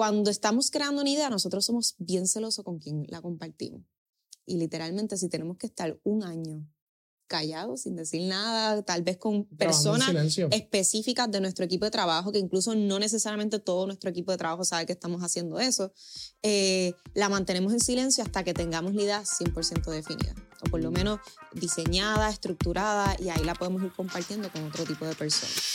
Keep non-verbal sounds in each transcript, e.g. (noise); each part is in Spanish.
cuando estamos creando una idea, nosotros somos bien celosos con quien la compartimos. Y literalmente, si tenemos que estar un año callados, sin decir nada, tal vez con personas específicas de nuestro equipo de trabajo, que incluso no necesariamente todo nuestro equipo de trabajo sabe que estamos haciendo eso, eh, la mantenemos en silencio hasta que tengamos la idea 100% definida, o por lo menos diseñada, estructurada, y ahí la podemos ir compartiendo con otro tipo de personas.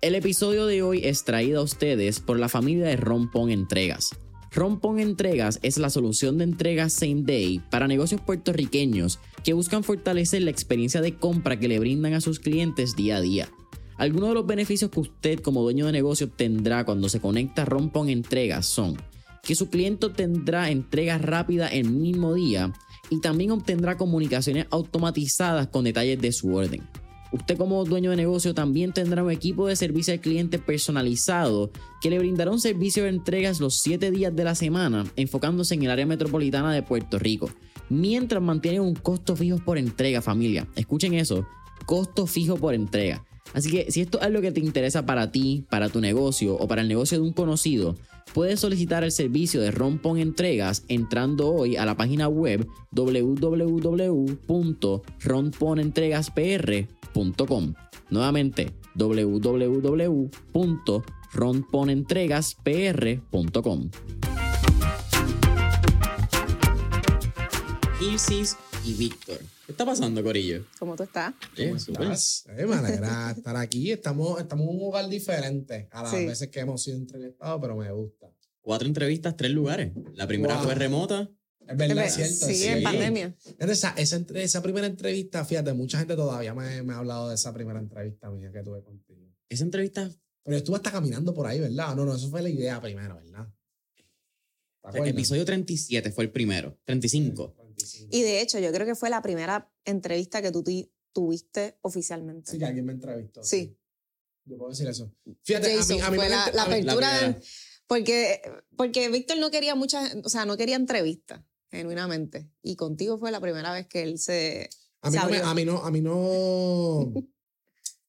El episodio de hoy es traído a ustedes por la familia de Rompon Entregas. Rompon Entregas es la solución de entregas same day para negocios puertorriqueños que buscan fortalecer la experiencia de compra que le brindan a sus clientes día a día. Algunos de los beneficios que usted como dueño de negocio tendrá cuando se conecta a Rompon Entregas son que su cliente tendrá entregas rápidas el mismo día y también obtendrá comunicaciones automatizadas con detalles de su orden. Usted como dueño de negocio también tendrá un equipo de servicio al cliente personalizado que le brindará un servicio de entregas los 7 días de la semana, enfocándose en el área metropolitana de Puerto Rico, mientras mantiene un costo fijo por entrega, familia. Escuchen eso, costo fijo por entrega. Así que si esto es algo que te interesa para ti, para tu negocio o para el negocio de un conocido, puedes solicitar el servicio de Rompon Entregas entrando hoy a la página web www.romponentregaspr.com Nuevamente, www.ronponentregaspr.com. Y Víctor. ¿Qué está pasando, Corillo? ¿Cómo tú estás? ¿Cómo estás? Eh, me alegra estar aquí. Estamos, estamos en un lugar diferente a las veces que hemos sido entrevistados, pero me gusta. Cuatro entrevistas, tres lugares. La primera fue remota, es verdad, es cierto. Sí, en pandemia. Esa, esa, esa, primera entrevista, fíjate, mucha gente todavía me, me, ha hablado de esa primera entrevista mía que tuve contigo. Esa entrevista. Pero estuve hasta caminando por ahí, ¿verdad? No, no, eso fue la idea primero, ¿verdad? el episodio 37 fue el primero, 35. Y de hecho, yo creo que fue la primera entrevista que tú tuviste oficialmente. Sí, que alguien me entrevistó. Sí. Yo puedo decir eso. Fíjate, a mí, a mí fue la, apertura. porque, porque Víctor no quería muchas, o sea, no quería entrevistas genuinamente. Y contigo fue la primera vez que él se. A mí, no, a mí no, a mí no. (laughs)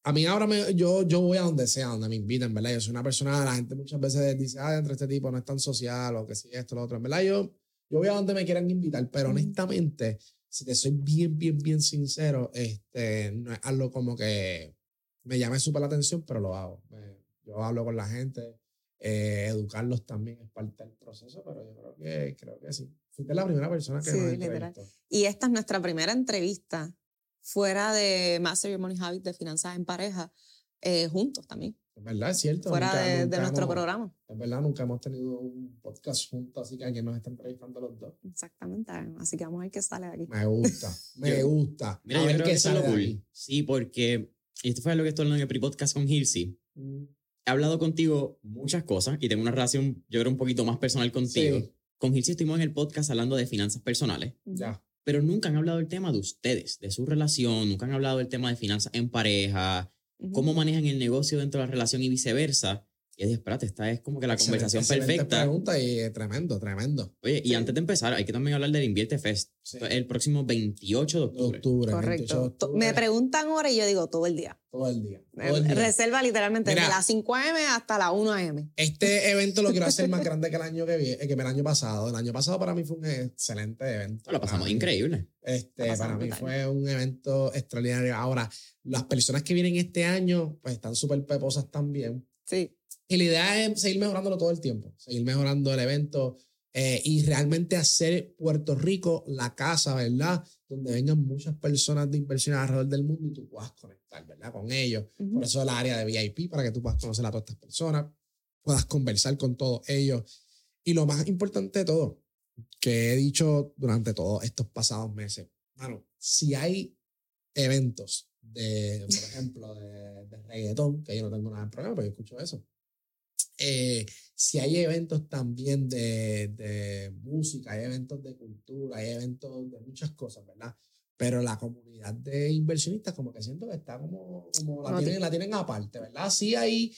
A mí ahora me, yo, yo voy a donde sea, donde me inviten, ¿verdad? Yo soy una persona, la gente muchas veces dice, ah, entre este tipo no es tan social o que si esto, lo otro. En verdad, yo, yo voy a donde me quieran invitar, pero honestamente, si te soy bien, bien, bien sincero, este, no es algo como que me llame súper la atención, pero lo hago. Yo hablo con la gente, eh, educarlos también es parte del proceso, pero yo creo que, creo que sí. Fuiste la primera persona que sí, literal. Y esta es nuestra primera entrevista fuera de Master Your Money Habit de Finanzas en Pareja, eh, juntos también. Es verdad, es cierto. Fuera de, nuestro programa. Es verdad, nunca hemos tenido un podcast juntos, así que alguien nos está entrevistando los dos. Exactamente, así que vamos a ver qué sale de aquí. Me gusta, (laughs) me gusta. Mira, a ver qué sale de aquí. Sí, porque esto fue lo que estoy hablando en el pre-podcast con Hirsi. Mm. He hablado contigo muchas cosas y tengo una relación, yo creo, un poquito más personal contigo. Sí con Gilsi estuvimos en el podcast hablando de finanzas personales. Ya. Pero nunca han hablado del tema de ustedes, de su relación, nunca han hablado del tema de finanzas en pareja, cómo manejan el negocio dentro de la relación y viceversa. Y es espérate, esta es como que la conversación perfecta. pregunta y eh, tremendo, tremendo. Oye, y antes de empezar, hay que también hablar del Invierte Fest. El próximo 28 de octubre. octubre Correcto. Me preguntan ahora y yo digo todo el día. Todo el día. Reserva literalmente de las 5 a.m. hasta las 1 a.m. Este evento lo quiero hacer más grande que el año que viene, que el año pasado. El año pasado para mí fue un excelente evento. Lo pasamos increíble. Este, para mí fue un evento extraordinario. Ahora, las personas que vienen este año, pues están súper peposas también. Sí. Y la idea es seguir mejorándolo todo el tiempo, seguir mejorando el evento eh, y realmente hacer Puerto Rico la casa, ¿verdad? Donde vengan muchas personas de inversión alrededor del mundo y tú puedas conectar, ¿verdad? Con ellos. Por eso el área de VIP, para que tú puedas conocer a todas estas personas, puedas conversar con todos ellos. Y lo más importante de todo, que he dicho durante todos estos pasados meses, bueno, si hay eventos de, por ejemplo, de, de reggaetón, que yo no tengo nada de problema, pero yo escucho eso Eh, si hay eventos también de, de, música, hay eventos de cultura, hay eventos de muchas cosas, ¿verdad? Pero la comunidad de inversionistas como que siento que está como, como la, tienen, la tienen aparte, ¿verdad? Sí hay,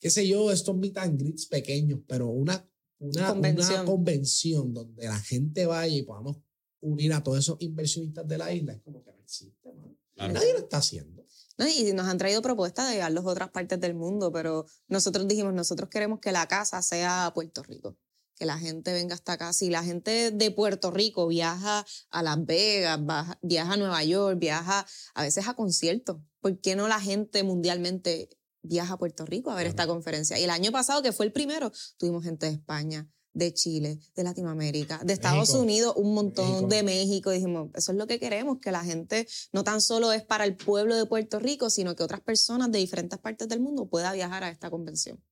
qué sé yo, estos meet and greets pequeños, pero una, una, convención. una convención donde la gente vaya y podamos unir a todos esos inversionistas de la isla es como que no existe, Nadie lo está haciendo. Y nos han traído propuestas de llevarlos a otras partes del mundo, pero nosotros dijimos, nosotros queremos que la casa sea Puerto Rico, que la gente venga hasta acá. Si la gente de Puerto Rico viaja a Las Vegas, viaja a Nueva York, viaja a veces a conciertos, ¿por qué no la gente mundialmente viaja a Puerto Rico a ver esta conferencia? Y el año pasado, que fue el primero, tuvimos gente de España, de Chile, de Latinoamérica, de Estados Unidos, un montón de México. Dijimos, eso es lo que queremos, que la gente no tan solo es para el pueblo de Puerto Rico, sino que otras personas de diferentes partes del mundo puedan viajar a esta convención.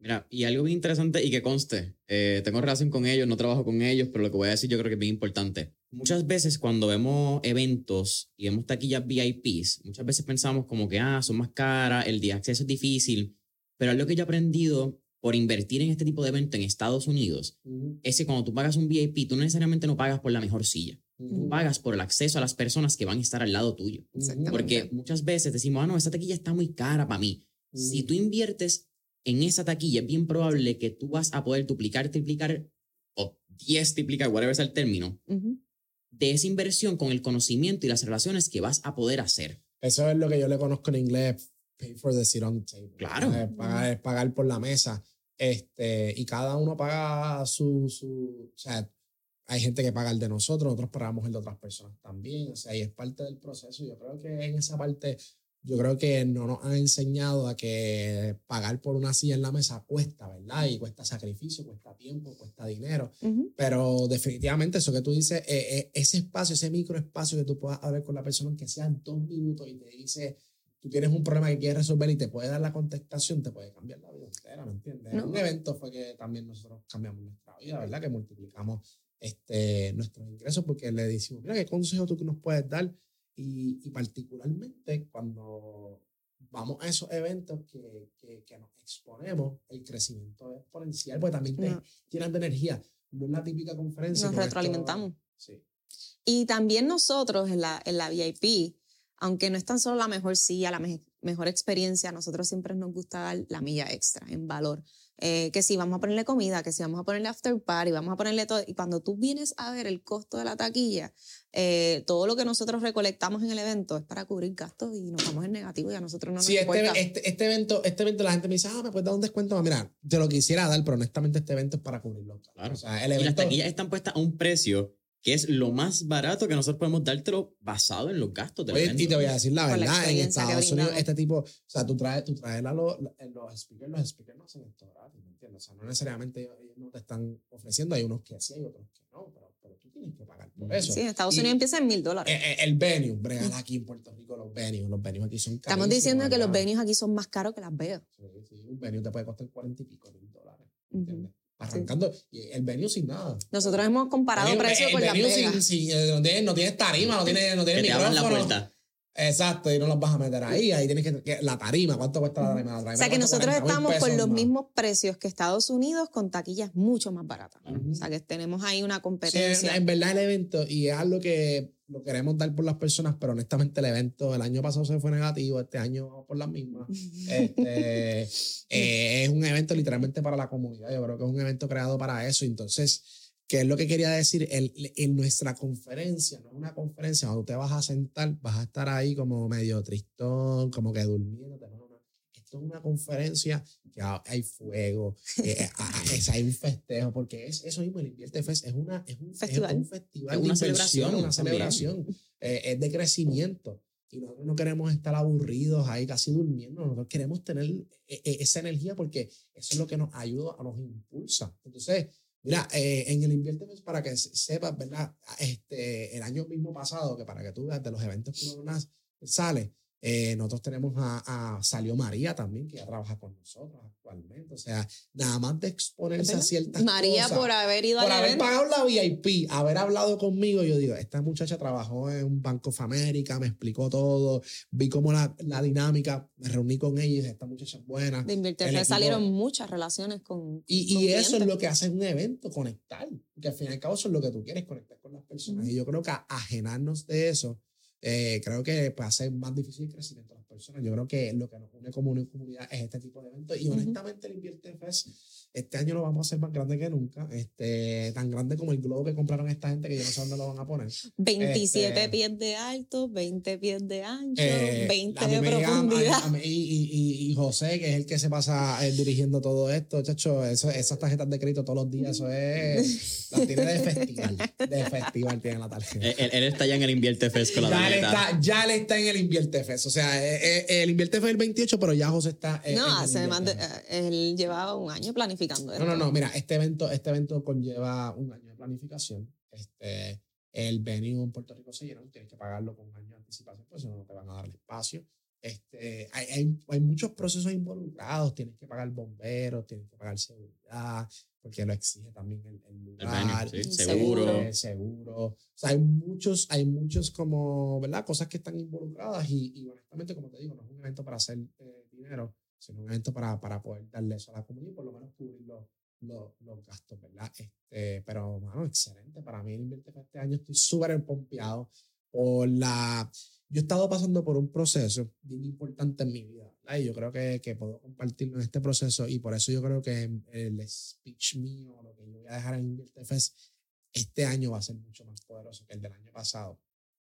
Mira, y algo bien interesante y que conste, eh, tengo relación con ellos, no trabajo con ellos, pero lo que voy a decir yo creo que es bien importante. Muchas veces cuando vemos eventos y vemos taquillas VIPs, muchas veces pensamos como que, ah, son más caras, el día de acceso es difícil, pero algo que yo he aprendido por invertir en este tipo de evento en Estados Unidos es que cuando tú pagas un VIP, tú no necesariamente no pagas por la mejor silla. Tú pagas por el acceso a las personas que van a estar al lado tuyo. Porque muchas veces decimos, ah, no, esta taquilla está muy cara para mí. Si tú inviertes en esa taquilla, es bien probable que tú vas a poder duplicar, triplicar o 10 triplicar, whatever es el término, de esa inversión con el conocimiento y las relaciones que vas a poder hacer. Eso es lo que yo le conozco en inglés pay for the seat on the table. Claro. Es pagar, pagar, por la mesa. Este, y cada uno paga su, su, o sea, hay gente que paga el de nosotros, nosotros pagamos el de otras personas también, o sea, y es parte del proceso. Yo creo que en esa parte, yo creo que no nos han enseñado a que pagar por una silla en la mesa cuesta, ¿verdad? Y cuesta sacrificio, cuesta tiempo, cuesta dinero, pero definitivamente eso que tú dices, eh, eh, ese espacio, ese microespacio que tú puedas hablar con la persona, que sean dos minutos y te dice tú tienes un problema que quieres resolver y te puede dar la contestación, te puede cambiar la vida entera, ¿me entiendes? Un evento fue que también nosotros cambiamos nuestra vida, ¿verdad? Que multiplicamos este, nuestros ingresos porque le decimos, mira, ¿qué consejo tú nos puedes dar? Y, y particularmente cuando vamos a esos eventos que, que, que, nos exponemos, el crecimiento es exponencial, porque también te llenan de energía. No es la típica conferencia. Nos retroalimentamos. sí. Y también nosotros en la, en la VIP, aunque no es tan solo la mejor silla, la mejor experiencia, nosotros siempre nos gusta dar la milla extra en valor. Eh, que si vamos a ponerle comida, que si vamos a ponerle after party, vamos a ponerle todo. Y cuando tú vienes a ver el costo de la taquilla, eh, todo lo que nosotros recolectamos en el evento es para cubrir gastos y nos vamos en negativo y a nosotros no nos sí, este, este, este, evento, este evento la gente me dice, ah, me puedes dar un descuento. Mira, te lo quisiera dar, pero honestamente este evento es para cubrirlo. Claro. O sea, el evento, y las taquillas están puestas a un precio que es lo más barato que nosotros podemos dártelo basado en los gastos del Oye, Y te voy a decir la verdad, en Estados Unidos este tipo, o sea, tú traes, tú traes a los, los speakers, los speakers no hacen esto gratis, ¿me entiendes? O sea, no necesariamente ellos, no te están ofreciendo, hay unos que sí, hay otros que no, pero, pero tú tienes que pagar por eso. Sí, en Estados Unidos empieza en mil dólares. El, eh, el venue, bregar aquí en Puerto Rico, los venues, los venues aquí son caros. Estamos diciendo que los venues aquí son más caros que las Vegas. Sí, sí, un venue te puede costar cuarenta y pico mil dólares, ¿entiendes? Arrancando el venue sin nada. Nosotros hemos comparado precios con la Sin, sin, eh, no, tienes, no tienes tarima, no tienes, no tienes micrófono. Exacto, y no los vas a meter ahí. Ahí tienes que. la tarima, ¿cuánto cuesta la tarima? o sea, que nosotros estamos con los mismos precios que Estados Unidos con taquillas mucho más baratas. O sea, que tenemos ahí una competencia. en verdad, el evento, y es algo que lo queremos dar por las personas, pero honestamente el evento el año pasado se fue negativo, este año por las mismas. Este, (laughs) eh, es un evento literalmente para la comunidad. Yo creo que es un evento creado para eso. Entonces ¿Qué es lo que quería decir? En nuestra conferencia, no es una conferencia, cuando te vas a sentar, vas a estar ahí como medio tristón, como que durmiendo. Esto es una conferencia que hay fuego, eh, hay un festejo, porque es eso mismo, el Invierte Fest es, una, es un festival, es un festival una celebración, una celebración, eh, es de crecimiento. Y nosotros no queremos estar aburridos ahí casi durmiendo, nosotros queremos tener eh, esa energía porque eso es lo que nos ayuda, nos impulsa. Entonces, Mira, eh, en el Invierte para que sepas, ¿verdad? Este, el año mismo pasado, que para que tú veas de los eventos que uno sale, Eh, nosotros tenemos a, a, Salió María también, que ya trabaja con nosotros actualmente. O sea, nada más de exponerse a ciertas María por haber ido Por haber pagado la VIP, haber hablado conmigo, yo digo, esta muchacha trabajó en un Banco of America, me explicó todo, vi cómo la, la dinámica, me reuní con ella y dije, esta muchacha es buena. De invertir, salieron muchas relaciones con. Y, y eso es lo que hace un evento, conectar. Que al fin y al cabo eso es lo que tú quieres, conectar con las personas. Y yo creo que ajenarnos de eso eh, creo que ser más difícil el crecimiento personas. Yo creo que lo que nos une como una comunidad es este tipo de eventos. Y honestamente, el Invierte Fest este año lo vamos a hacer más grande que nunca. Este, tan grande como el globo que compraron esta gente que yo no sé dónde lo van a poner. 27 este, pies de alto, 20 pies de ancho, 20 eh, de profundidad. y, y, José, que es el que se pasa eh, dirigiendo todo esto, chacho, eso, esas tarjetas de crédito todos los días, eso es. (laughs) Las tiene de festival. De festival tiene la tarjeta. Él, está ya en el Invierte Fest con la ya tarjeta. está, ya le está en el Invierte Fest. O sea, eh, el Invierte es el 28, pero ya José está. no, se él llevaba un año planificando no, no, no, mira, este evento, este evento conlleva un año de planificación. Este, el venue en Puerto Rico se llena, tienes que pagarlo con un año de anticipación, pues no te van a dar el espacio. Este, hay, hay, hay, muchos procesos involucrados, tienes que pagar bomberos, tienes que pagar seguridad, porque lo exige también el, el lugar, el seguro. seguro. O sea, hay muchos, hay muchos como, ¿verdad? Cosas que están involucradas y, y honestamente, como te digo, no es un evento para hacer eh, dinero, sino un evento para, para poder darle eso a la comunidad y por lo menos cubrir los, los, los gastos, ¿verdad? Este, pero, mano, excelente. Para mí el Invierte este año estoy súper pompeado por la... Yo he estado pasando por un proceso bien importante en mi vida. Y yo creo que, que puedo compartirlo en este proceso y por eso yo creo que el speech mío, lo que yo voy a dejar en Invierte este año va a ser mucho más poderoso que el del año pasado.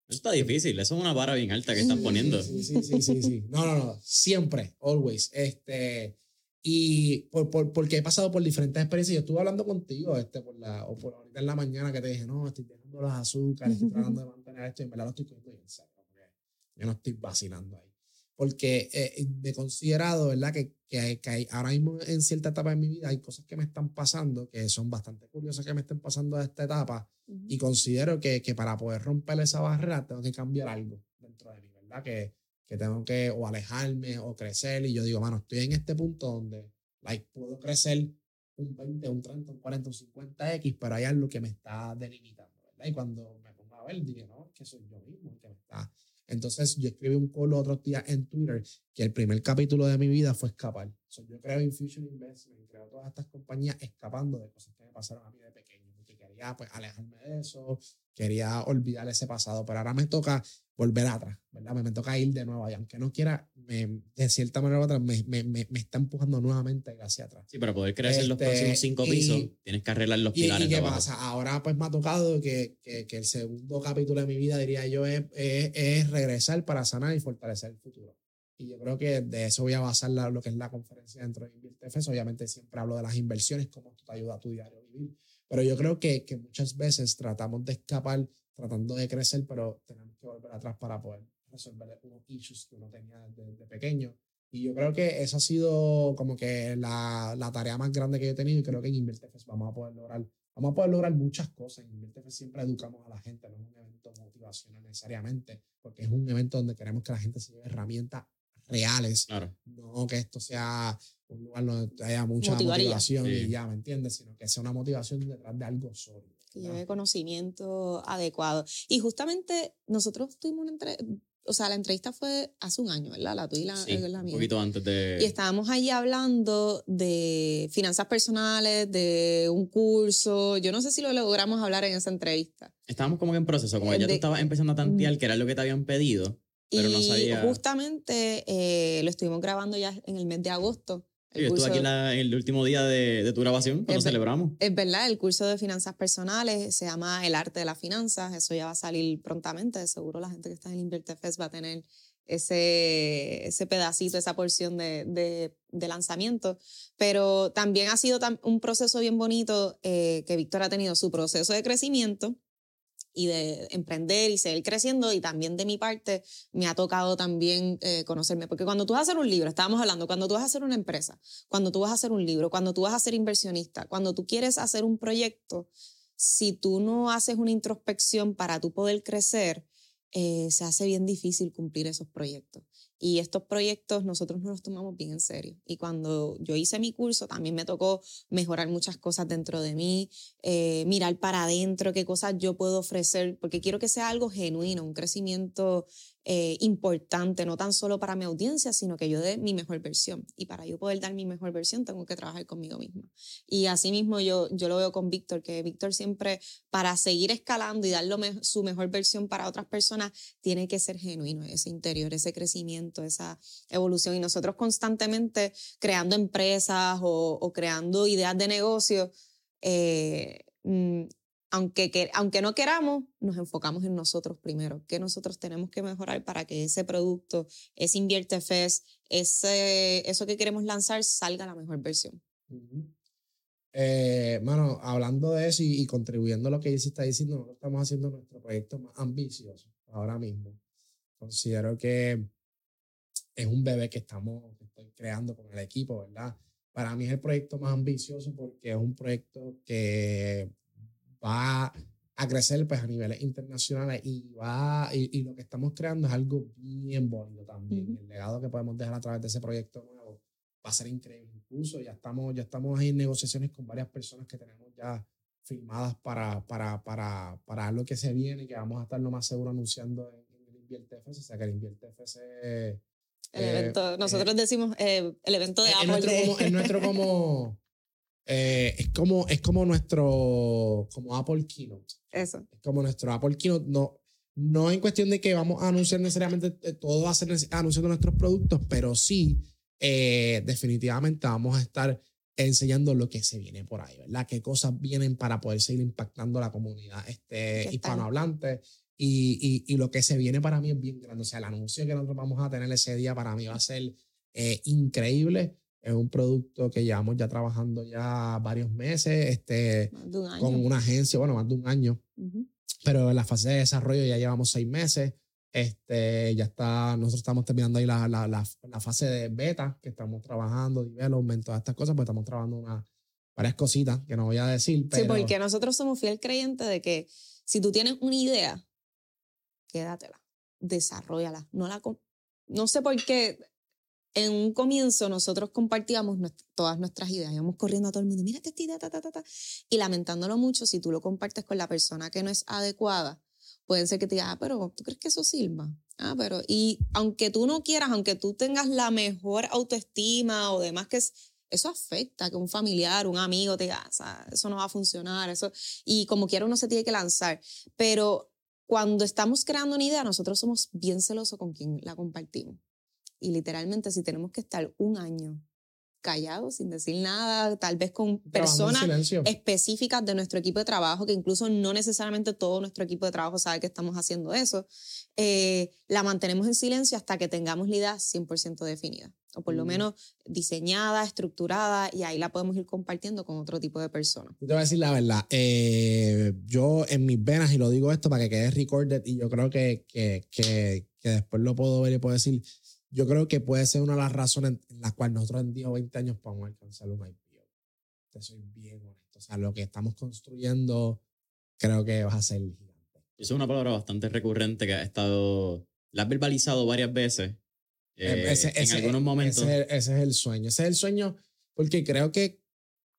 Eso está difícil, eso es una vara bien alta que están poniendo. Sí, sí, sí, sí, sí. No, no, no, siempre, always. Este, y por, por, porque he pasado por diferentes experiencias. Yo estuve hablando contigo, este, por la, o por ahorita en la mañana que te dije, no, estoy dejando los azúcares, estoy tratando de mantener esto y en verdad lo estoy cogiendo bien. Yo no estoy vacilando ahí. Porque eh, me he considerado, ¿verdad? Que, que, que hay, ahora mismo en cierta etapa de mi vida hay cosas que me están pasando que son bastante curiosas que me estén pasando a esta etapa y considero que, que, para poder romper esa barrera tengo que cambiar algo dentro de mí, ¿verdad? Que, que tengo que o alejarme o crecer y yo digo, mano, estoy en este punto donde like, puedo crecer un 20, un 30, un 40, un 50X, pero hay algo que me está delimitando, ¿verdad? Y cuando me pongo a ver, dije, no, es que soy yo mismo el que me está. Entonces yo escribí un call otros días en Twitter que el primer capítulo de mi vida fue escapar. yo creo Infusion Investment, creo todas estas compañías escapando de cosas que me pasaron a mí de pequeño quería pues alejarme de eso, quería olvidar ese pasado, pero ahora me toca volver atrás, ¿verdad? Me, me toca ir de nuevo y aunque no quiera, me, de cierta manera otra, me, me, me, está empujando nuevamente hacia atrás. Sí, para poder crecer en los este, próximos cinco pisos, tienes que arreglar los pilares. ¿Y qué pasa? Ahora pues me ha tocado que, que, que, el segundo capítulo de mi vida, diría yo, es, es, es regresar para sanar y fortalecer el futuro. Y yo creo que de eso voy a basar lo que es la conferencia dentro de InvirteFES. Obviamente siempre hablo de las inversiones, cómo esto te ayuda a tu diario vivir. Pero yo creo que, que muchas veces tratamos de escapar tratando de crecer, pero tenemos que volver atrás para poder resolver unos issues que uno tenía desde, pequeño. Y yo creo que esa ha sido como que la, la, tarea más grande que yo he tenido y creo que en InverteFest vamos a poder lograr, vamos a poder lograr muchas cosas. En InverteFest siempre educamos a la gente, no es un evento motivacional necesariamente, porque es un evento donde queremos que la gente se lleve herramientas reales. Claro. No que esto sea un lugar donde haya mucha motivación y ya, ¿me entiendes? Sino que sea una motivación detrás de algo sólido. Que lleve conocimiento adecuado. Y justamente nosotros tuvimos una entrevista, o sea, la entrevista fue hace un año, ¿verdad? La tuya y la, sí, la mía. Un poquito antes de... Y estábamos ahí hablando de finanzas personales, de un curso. Yo no sé si lo logramos hablar en esa entrevista. Estábamos como que en proceso, como ya tú estabas empezando a tantear que era lo que te habían pedido. Pero y no sabía. justamente eh, lo estuvimos grabando ya en el mes de agosto. El estuve aquí en, el último día de, de tu grabación, cuando celebramos. Es verdad, el curso de finanzas personales se llama El arte de las finanzas. Eso ya va a salir prontamente. Seguro la gente que está en InverteFest va a tener ese, ese pedacito, esa porción de, de, de lanzamiento. Pero también ha sido un proceso bien bonito eh, que Víctor ha tenido su proceso de crecimiento y de emprender y seguir creciendo y también de mi parte me ha tocado también eh, conocerme, porque cuando tú vas a hacer un libro, estábamos hablando, cuando tú vas a hacer una empresa, cuando tú vas a hacer un libro, cuando tú vas a ser inversionista, cuando tú quieres hacer un proyecto, si tú no haces una introspección para tú poder crecer, eh, se hace bien difícil cumplir esos proyectos. Y estos proyectos nosotros nos los tomamos bien en serio. Y cuando yo hice mi curso, también me tocó mejorar muchas cosas dentro de mí, eh, mirar para adentro qué cosas yo puedo ofrecer, porque quiero que sea algo genuino, un crecimiento eh, importante, no tan solo para mi audiencia, sino que yo dé mi mejor versión. Y para yo poder dar mi mejor versión, tengo que trabajar conmigo misma. Y así mismo yo, yo lo veo con Víctor, que Víctor siempre, para seguir escalando y dar su mejor versión para otras personas, tiene que ser genuino, ese interior, ese crecimiento, esa evolución. Y nosotros constantemente creando empresas o, creando ideas de negocio, eh, aunque, aunque no queramos, nos enfocamos en nosotros primero, qué nosotros tenemos que mejorar para que ese producto, ese Invierte Fest, ese, eso que queremos lanzar salga la mejor versión. eh, mano, hablando de eso y, contribuyendo a lo que Izzy está diciendo, nosotros estamos haciendo nuestro proyecto más ambicioso ahora mismo. Considero que es un bebé que estamos que estoy creando con el equipo, ¿verdad? Para mí es el proyecto más ambicioso porque es un proyecto que va a crecer pues a niveles internacionales y va y, lo que estamos creando es algo bien bonito también. El legado que podemos dejar a través de ese proyecto nuevo va a ser increíble. Incluso ya estamos, ya estamos en negociaciones con varias personas que tenemos ya firmadas para, para, para, para lo que se viene y que vamos a estar lo más seguro anunciando en, el Invierte FS. O sea que el Invierte el evento, eh, nosotros decimos eh, el evento de Apple. Es nuestro como (laughs) eh, es, como, es como nuestro, como Apple Keynote. Eso. Es como nuestro Apple Keynote. No, no en cuestión de que vamos a anunciar necesariamente eh, todo va a ser anunciando nuestros productos, pero sí, eh, definitivamente vamos a estar enseñando lo que se viene por ahí, ¿verdad? Qué cosas vienen para poder seguir impactando a la comunidad este, hispanohablante. Y, y, y, lo que se viene para mí es bien grande. O sea, el anuncio que nosotros vamos a tener ese día para mí va a ser increíble. Es un producto que llevamos ya trabajando ya varios meses, este, con una agencia, bueno, más de un año. Pero en la fase de desarrollo ya llevamos seis meses. Este, ya está, nosotros estamos terminando ahí la, la, la, la fase de beta, que estamos trabajando, development, todas estas cosas, pues estamos trabajando una, varias cositas que no voy a decir. Pero... Sí, porque nosotros somos fiel creyentes de que si tú tienes una idea, quédatela, desarrollala. No, la, no sé por qué en un comienzo nosotros compartíamos todas nuestras ideas, íbamos corriendo a todo el mundo, mira esta idea, ta, ta, ta, ta, y lamentándolo mucho, si tú lo compartes con la persona que no es adecuada, pueden ser que te diga, ah, pero ¿tú crees que eso sirva? Ah, pero, y aunque tú no quieras, aunque tú tengas la mejor autoestima o demás, que eso afecta que un familiar, un amigo te diga, ah, eso no va a funcionar, eso, y como quiera uno se tiene que lanzar, pero cuando estamos creando una idea, nosotros somos bien celosos con quien la compartimos. Y literalmente si tenemos que estar un año callados, sin decir nada, tal vez con personas específicas de nuestro equipo de trabajo, que incluso no necesariamente todo nuestro equipo de trabajo sabe que estamos haciendo eso, eh, la mantenemos en silencio hasta que tengamos la idea 100% definida, o por lo mm. menos diseñada, estructurada, y ahí la podemos ir compartiendo con otro tipo de personas. Te voy a decir la verdad, eh, yo en mis venas, y lo digo esto para que quede recorded, y yo creo que, que, que, que después lo puedo ver y puedo decir, yo creo que puede ser una de las razones en las cuales nosotros en 10 o 20 años podemos alcanzar un IPO. Te soy bien honesto. O sea, lo que estamos construyendo creo que va a ser gigante. Eso es una palabra bastante recurrente que ha estado, la has verbalizado varias veces eh, eh, en algunos momentos. Ese, es el sueño. Ese es el sueño porque creo que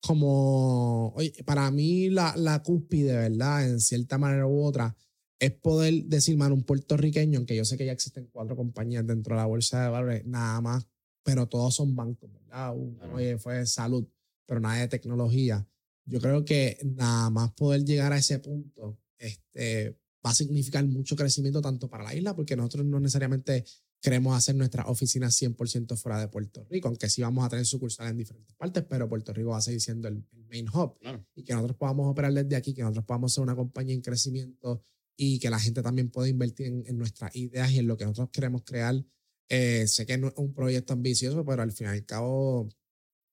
como, oye, para mí la, la cúspide, ¿verdad? En cierta manera u otra, es poder decir, mano, un puertorriqueño, aunque yo sé que ya existen cuatro compañías dentro de la bolsa de valores, nada más, pero todos son bancos, ¿verdad? Oye, fue salud, pero nada de tecnología. Yo creo que nada más poder llegar a ese punto este, va a significar mucho crecimiento tanto para la isla, porque nosotros no necesariamente queremos hacer nuestras oficinas 100% fuera de Puerto Rico, aunque sí vamos a tener sucursales en diferentes partes, pero Puerto Rico va a seguir siendo el, main hub. Y que nosotros podamos operar desde aquí, que nosotros podamos ser una compañía en crecimiento y que la gente también pueda invertir en, nuestras ideas y en lo que nosotros queremos crear. Eh, sé que no es un proyecto ambicioso, pero al fin y al cabo,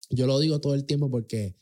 yo lo digo todo el tiempo porque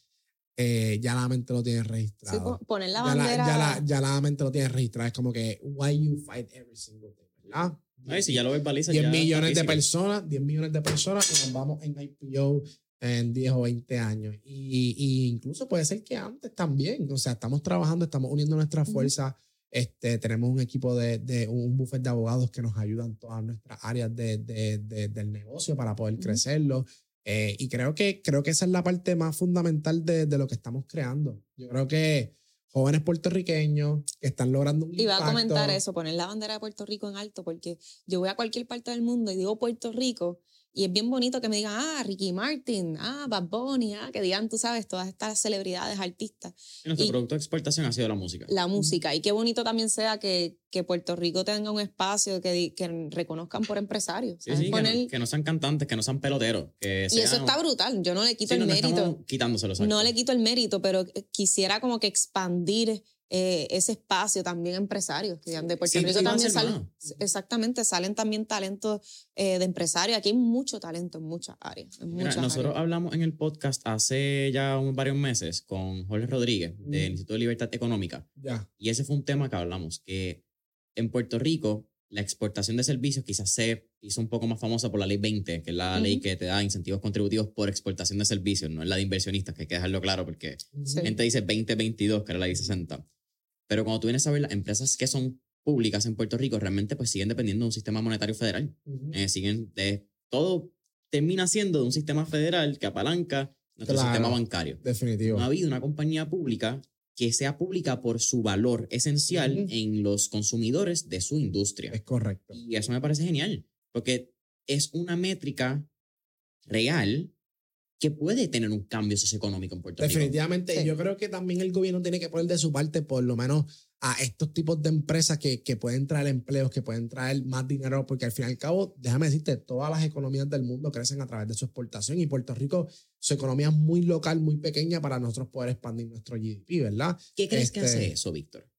eh, ya la mente lo tiene registrado. Sí, poner la bandera. Ya la, ya, la, mente lo tiene registrado. Es como que, why you fight every single day, ¿verdad? Ay, si ya lo verbaliza 10 millones de personas, 10 millones de personas y nos vamos en IPO en 10 o 20 años. Y, y, incluso puede ser que antes también. O sea, estamos trabajando, estamos uniendo nuestras fuerzas Este, tenemos un equipo de, de un buffet de abogados que nos ayudan todas nuestras áreas de, de, del negocio para poder crecerlo. Eh, y creo que, creo que esa es la parte más fundamental de, lo que estamos creando. Yo creo que jóvenes puertorriqueños que están logrando un impacto. Iba a comentar eso, poner la bandera de Puerto Rico en alto, porque yo voy a cualquier parte del mundo y digo Puerto Rico y es bien bonito que me digan, ah, Ricky Martin, ah, Bad Bunny, ah, que digan, tú sabes, todas estas celebridades, artistas. Y nuestro producto de exportación ha sido la música. La música. Y qué bonito también sea que, que Puerto Rico tenga un espacio que, que reconozcan por empresarios. Sí, sí, que, no, sean cantantes, que no sean peloteros. Que y eso está brutal. Yo no le quito el mérito. Quitándoselo. No le quito el mérito, pero quisiera como que expandir eh, ese espacio también empresarios que de Puerto Rico también salen, exactamente, salen también talentos eh, de empresarios. Aquí hay mucho talento en muchas áreas. nosotros hablamos en el podcast hace ya varios meses con Jorge Rodríguez del Instituto de Libertad Económica. Ya. Y ese fue un tema que hablamos, que en Puerto Rico la exportación de servicios quizás se hizo un poco más famosa por la ley 20, que es la ley que te da incentivos contributivos por exportación de servicios, no es la de inversionistas, que hay que dejarlo claro porque gente dice 2022, que era la ley 60. Pero cuando tú vienes a ver las empresas que son públicas en Puerto Rico, realmente pues siguen dependiendo de un sistema monetario federal. Eh, siguen de todo termina siendo de un sistema federal que apalanca nuestro sistema bancario. Definitivo. No ha habido una compañía pública que sea pública por su valor esencial en los consumidores de su industria. Es correcto. Y eso me parece genial, porque es una métrica real que puede tener un cambio socioeconómico en Puerto Rico. Definitivamente, yo creo que también el gobierno tiene que poner de su parte, por lo menos, a estos tipos de empresas que, que pueden traer empleos, que pueden traer más dinero, porque al fin y al cabo, déjame decirte, todas las economías del mundo crecen a través de su exportación y Puerto Rico, su economía es muy local, muy pequeña para nosotros poder expandir nuestro GDP, ¿verdad? ¿Qué crees que hace este eso, Víctor?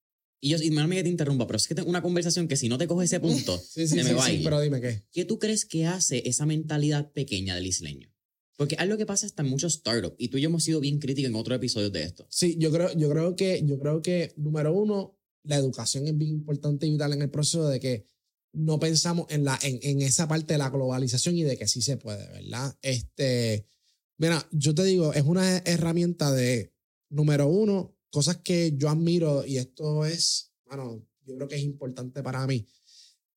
Y yo, y me que te interrumpa, pero es que tengo una conversación que si no te coge ese punto, (laughs) se me va a ir. pero dime qué. ¿Qué tú crees que hace esa mentalidad pequeña del isleño? Porque lo que pasa hasta en muchos startups. Y tú y yo hemos sido bien críticos en otros episodios de esto. Sí, yo creo, yo creo que, yo creo que, número uno, la educación es bien importante y vital en el proceso de que no pensamos en, la, en, en esa parte de la globalización y de que sí se puede, ¿verdad? Este, mira, yo te digo, es una herramienta de, número uno, cosas que yo admiro y esto es, bueno, yo creo que es importante para mí.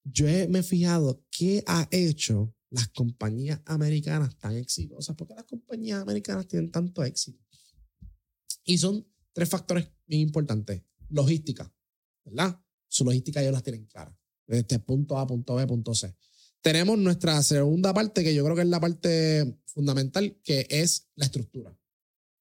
Yo me he fijado qué ha hecho las compañías americanas tan exitosas? ¿Por qué las compañías americanas tienen tanto éxito? Y son tres factores bien importantes. Logística, ¿verdad? Su logística ellos las tienen claras. Desde punto A, punto B, punto C. Tenemos nuestra segunda parte, que yo creo que es la parte fundamental, que es la estructura.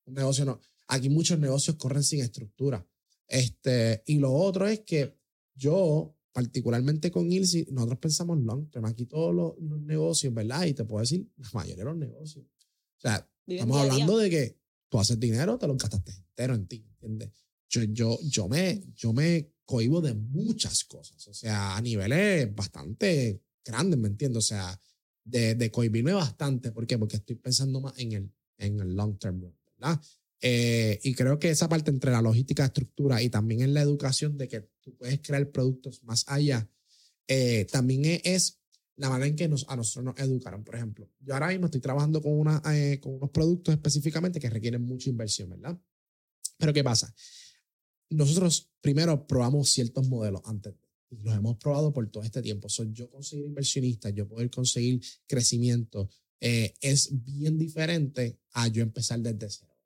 Un negocio no. Aquí muchos negocios corren sin estructura. Este, y lo otro es que yo particularmente con Ilsi, nosotros pensamos long term. Aquí todos los, negocios, ¿verdad? Y te puedo decir, (laughs) la mayoría de los negocios. O sea, estamos hablando de que tú haces dinero, te lo gastaste entero en ti, ¿entiendes? Yo, yo, yo, me, yo me cohibo de muchas cosas, o sea, a niveles bastante grandes, ¿me entiendes? O sea, de, de cohibirme bastante. ¿Por qué? Porque estoy pensando más en el, en el long term, ¿verdad? Eh, y creo que esa parte entre la logística, estructura y también en la educación de que tú puedes crear productos más allá, eh, también e, es, la manera en que nos, a nosotros nos educaron. Por ejemplo, yo ahora mismo estoy trabajando con, una, eh, con unos productos específicamente que requieren mucha inversión, ¿verdad? Pero ¿qué pasa? Nosotros primero probamos ciertos modelos antes y los hemos probado por todo este tiempo. Soy yo conseguir inversionistas, yo poder conseguir crecimiento, es bien diferente a yo empezar desde cero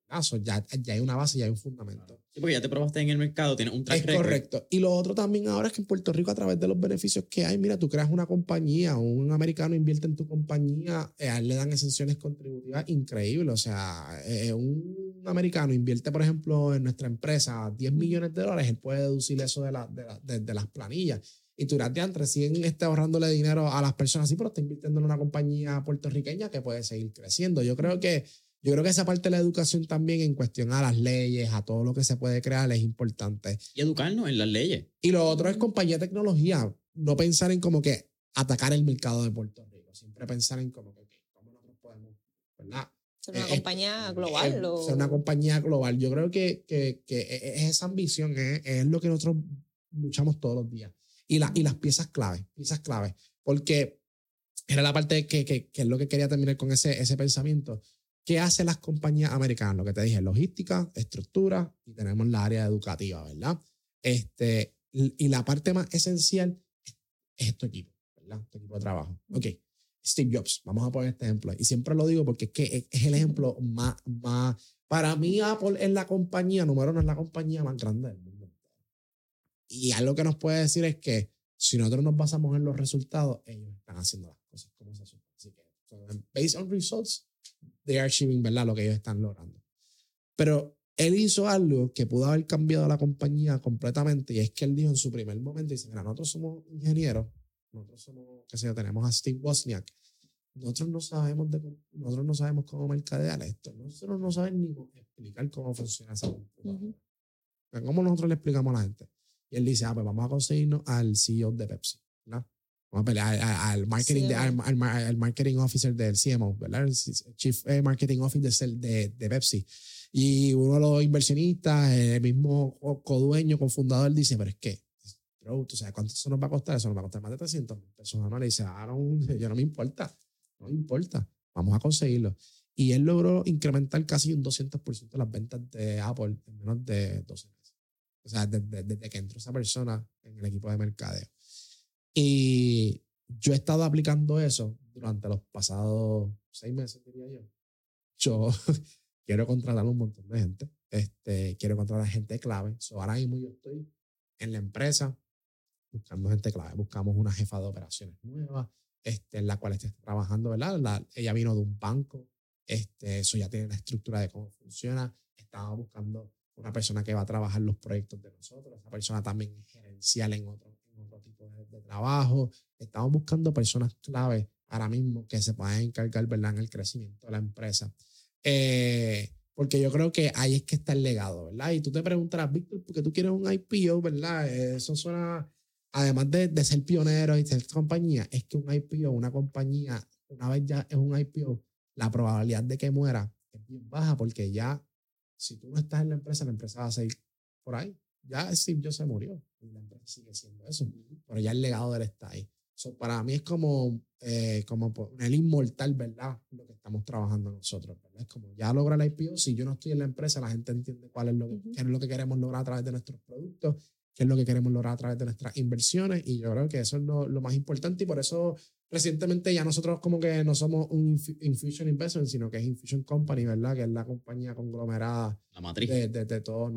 ya, ya hay una base, ya hay un fundamento. Sí, porque ya te probaste en el mercado, tienes un track Es correcto. Y lo otro también ahora es que en Puerto Rico, a través de los beneficios que hay, mira, tú creas una compañía, un americano invierte en tu compañía, eh, le dan exenciones contributivas increíbles. O sea, eh, un americano invierte, por ejemplo, en nuestra empresa 10 millones de dólares, él puede deducir eso de, la, de, de, las planillas. Y tú de siguen este, ahorrándole dinero a las personas así, pero está invirtiendo en una compañía puertorriqueña que puede seguir creciendo. Yo creo que yo creo que esa parte de la educación también en cuestión a las leyes, a todo lo que se puede crear es importante. Y educarnos en las leyes. Y lo otro es compañía de tecnología, no pensar en como que atacar el mercado de Puerto Rico, siempre pensar en como que, cómo nosotros podemos, ¿verdad? Ser una eh, compañía eh, global. Eh, ser una compañía global. Yo creo que, que, que es esa ambición, es, es, lo que nosotros luchamos todos los días. Y, la, y las piezas claves, piezas claves, porque era la parte que, que, que es lo que quería terminar con ese, ese pensamiento ¿Qué hacen las compañías americanas? Lo que te dije, logística, estructura y tenemos la área educativa, ¿verdad? Este, y la parte más esencial es tu equipo, ¿verdad? Tu equipo de trabajo. Ok, Steve Jobs, vamos a poner este ejemplo. Y siempre lo digo porque es que es el ejemplo más, más, para mí Apple es la compañía, número uno es la compañía más grande del mundo. Y algo que nos puede decir es que si nosotros nos basamos en los resultados, ellos están haciendo las cosas como se supone. Así que, based on results, they are achieving, ¿verdad? Lo que ellos están logrando. Pero él hizo algo que pudo haber cambiado la compañía completamente y es que él dijo en su primer momento, dice, mira, nosotros somos ingenieros, nosotros somos, qué sé yo, tenemos a Steve Wozniak, nosotros no sabemos de, nosotros no sabemos cómo mercadear esto, nosotros no sabemos ni explicar cómo funciona esa computadora. ¿Cómo nosotros le explicamos a la gente? Y él dice, ah, pues vamos a conseguirnos al CEO de Pepsi, ¿no? Vamos a pelear al, marketing, al, marketing officer del CMO, ¿verdad? El Chief eh, Marketing Officer de, de Pepsi. Y uno de los inversionistas, el mismo codueño, cofundador, dice, pero es que, bro, ¿tú sabes cuánto eso nos va a costar? Eso nos va a costar más de 300 mil pesos. No, le dice, ah, no, yo no me importa, no me importa, vamos a conseguirlo. Y él logró incrementar casi un 200% las ventas de Apple en menos de 12 meses. O sea, desde, desde que entró esa persona en el equipo de mercadeo. Y yo he estado aplicando eso durante los pasados seis meses, diría yo. Yo (laughs) quiero contratar a un montón de gente, este, quiero contratar gente clave. So, ahora mismo yo estoy en la empresa buscando gente clave. Buscamos una jefa de operaciones nueva, este, en la cual esté trabajando, ¿verdad? ella vino de un banco, este, eso ya tiene la estructura de cómo funciona. Estamos buscando una persona que va a trabajar los proyectos de nosotros. Esa persona también es gerencial en otro, otro tipo de, de, trabajo. Estamos buscando personas clave ahora mismo que se puedan encargar, ¿verdad?, en el crecimiento de la empresa. Eh, porque yo creo que ahí es que está el legado, ¿verdad? Y tú te preguntarás, Víctor, ¿por qué tú quieres un IPO, verdad? Eso suena, además de, de ser pionero y ser compañía, es que un IPO, una compañía, una vez ya es un IPO, la probabilidad de que muera es bien baja porque ya, si tú no estás en la empresa, la empresa va a seguir por ahí. Ya Steve Jobs se murió y la empresa sigue siendo eso, pero ya el legado de él está ahí para mí es como, eh, como el inmortal, ¿verdad? Lo que estamos trabajando nosotros, ¿verdad? Es como ya logra la IPO, si yo no estoy en la empresa, la gente entiende cuál es lo que, qué es lo que queremos lograr a través de nuestros productos, qué es lo que queremos lograr a través de nuestras inversiones y yo creo que eso es lo, lo más importante y por eso recientemente ya nosotros como que no somos un Infusion Investment, sino que es Infusion Company, ¿verdad? Que es la compañía conglomerada la matriz. de, de, de todas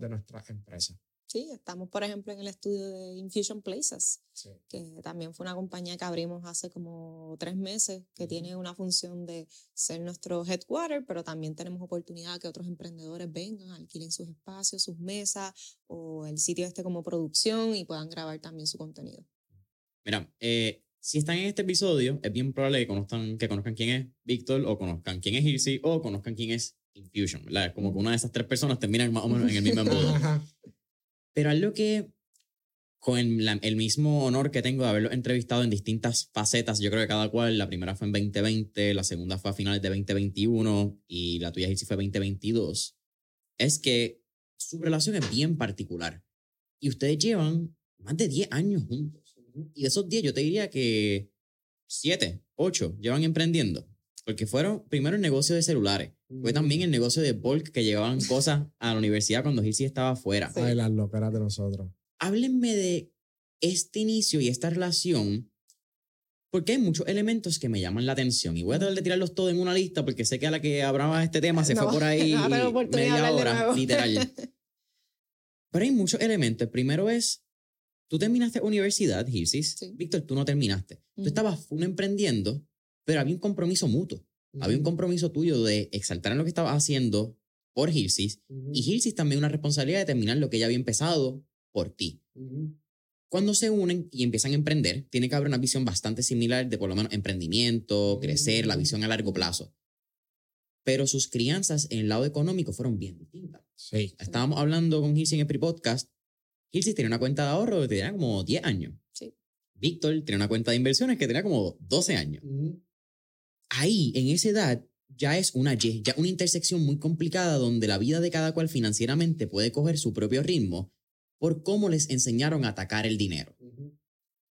de nuestras empresas. Sí, estamos, por ejemplo, en el estudio de Infusion Places, que también fue una compañía que abrimos hace como tres meses, que tiene una función de ser nuestro headquarter, pero también tenemos oportunidad que otros emprendedores vengan, alquilen sus espacios, sus mesas o el sitio este como producción y puedan grabar también su contenido. Mira, eh, si están en este episodio, es bien probable que conozcan, que conozcan quién es Víctor o conozcan quién es Hirsi o conozcan quién es Infusion, ¿verdad? Como que una de esas tres personas termina más o menos en el mismo embudo. Pero algo que, con el, mismo honor que tengo de haberlo entrevistado en distintas facetas, yo creo que cada cual, la primera fue en 2020, la segunda fue a finales de 2021 y la tuya, sí fue 2022, es que su relación es bien particular. Y ustedes llevan más de 10 años juntos. Y de esos 10 yo te diría que 7, 8 llevan emprendiendo. Porque fueron primero el negocio de celulares. Fue también el negocio de bulk que llevaban cosas a la universidad cuando Hirsi estaba afuera. Ay, las loqueras de nosotros. Háblenme de este inicio y esta relación, porque hay muchos elementos que me llaman la atención. Y voy a tratar de tirarlos todos en una lista porque sé que a la que hablaba este tema se fue por (laughs) ahí media hora, literal. (laughs) Pero hay muchos elementos. primero es, tú terminaste universidad, Hirsis. Víctor, tú no terminaste. Tú estabas full emprendiendo pero había un compromiso mutuo. Había un compromiso tuyo de exaltar en lo que estabas haciendo por Hirsis y Hirsis también una responsabilidad de terminar lo que ya había empezado por ti. Cuando se unen y empiezan a emprender, tiene que haber una visión bastante similar de por lo menos emprendimiento, crecer, la visión a largo plazo. Pero sus crianzas en el lado económico fueron bien distintas. Sí. Estábamos hablando con Hirsis en el pre-podcast. Hirsis tenía una cuenta de ahorro que tenía como 10 años. Sí. Víctor tenía una cuenta de inversiones que tenía como 12 años ahí, en esa edad, ya es una Y, ya una intersección muy complicada donde la vida de cada cual financieramente puede coger su propio ritmo por cómo les enseñaron a atacar el dinero.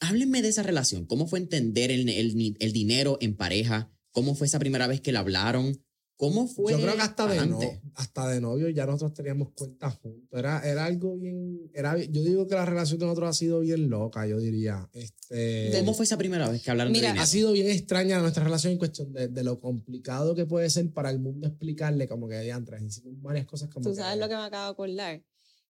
Háblenme de esa relación, cómo fue entender el, el, dinero en pareja, cómo fue esa primera vez que le hablaron ¿Cómo fue? Yo creo que hasta de, no, hasta de novio ya nosotros teníamos cuentas juntos. Era, era algo bien. Era, yo digo que la relación de nosotros ha sido bien loca, yo diría. Este, ¿Cómo fue esa primera vez que hablaron Mira, de Ha sido bien extraña nuestra relación en cuestión de, de, lo complicado que puede ser para el mundo explicarle, como que de antes. Hicimos varias cosas como. Tú sabes lo que me acabo de acordar.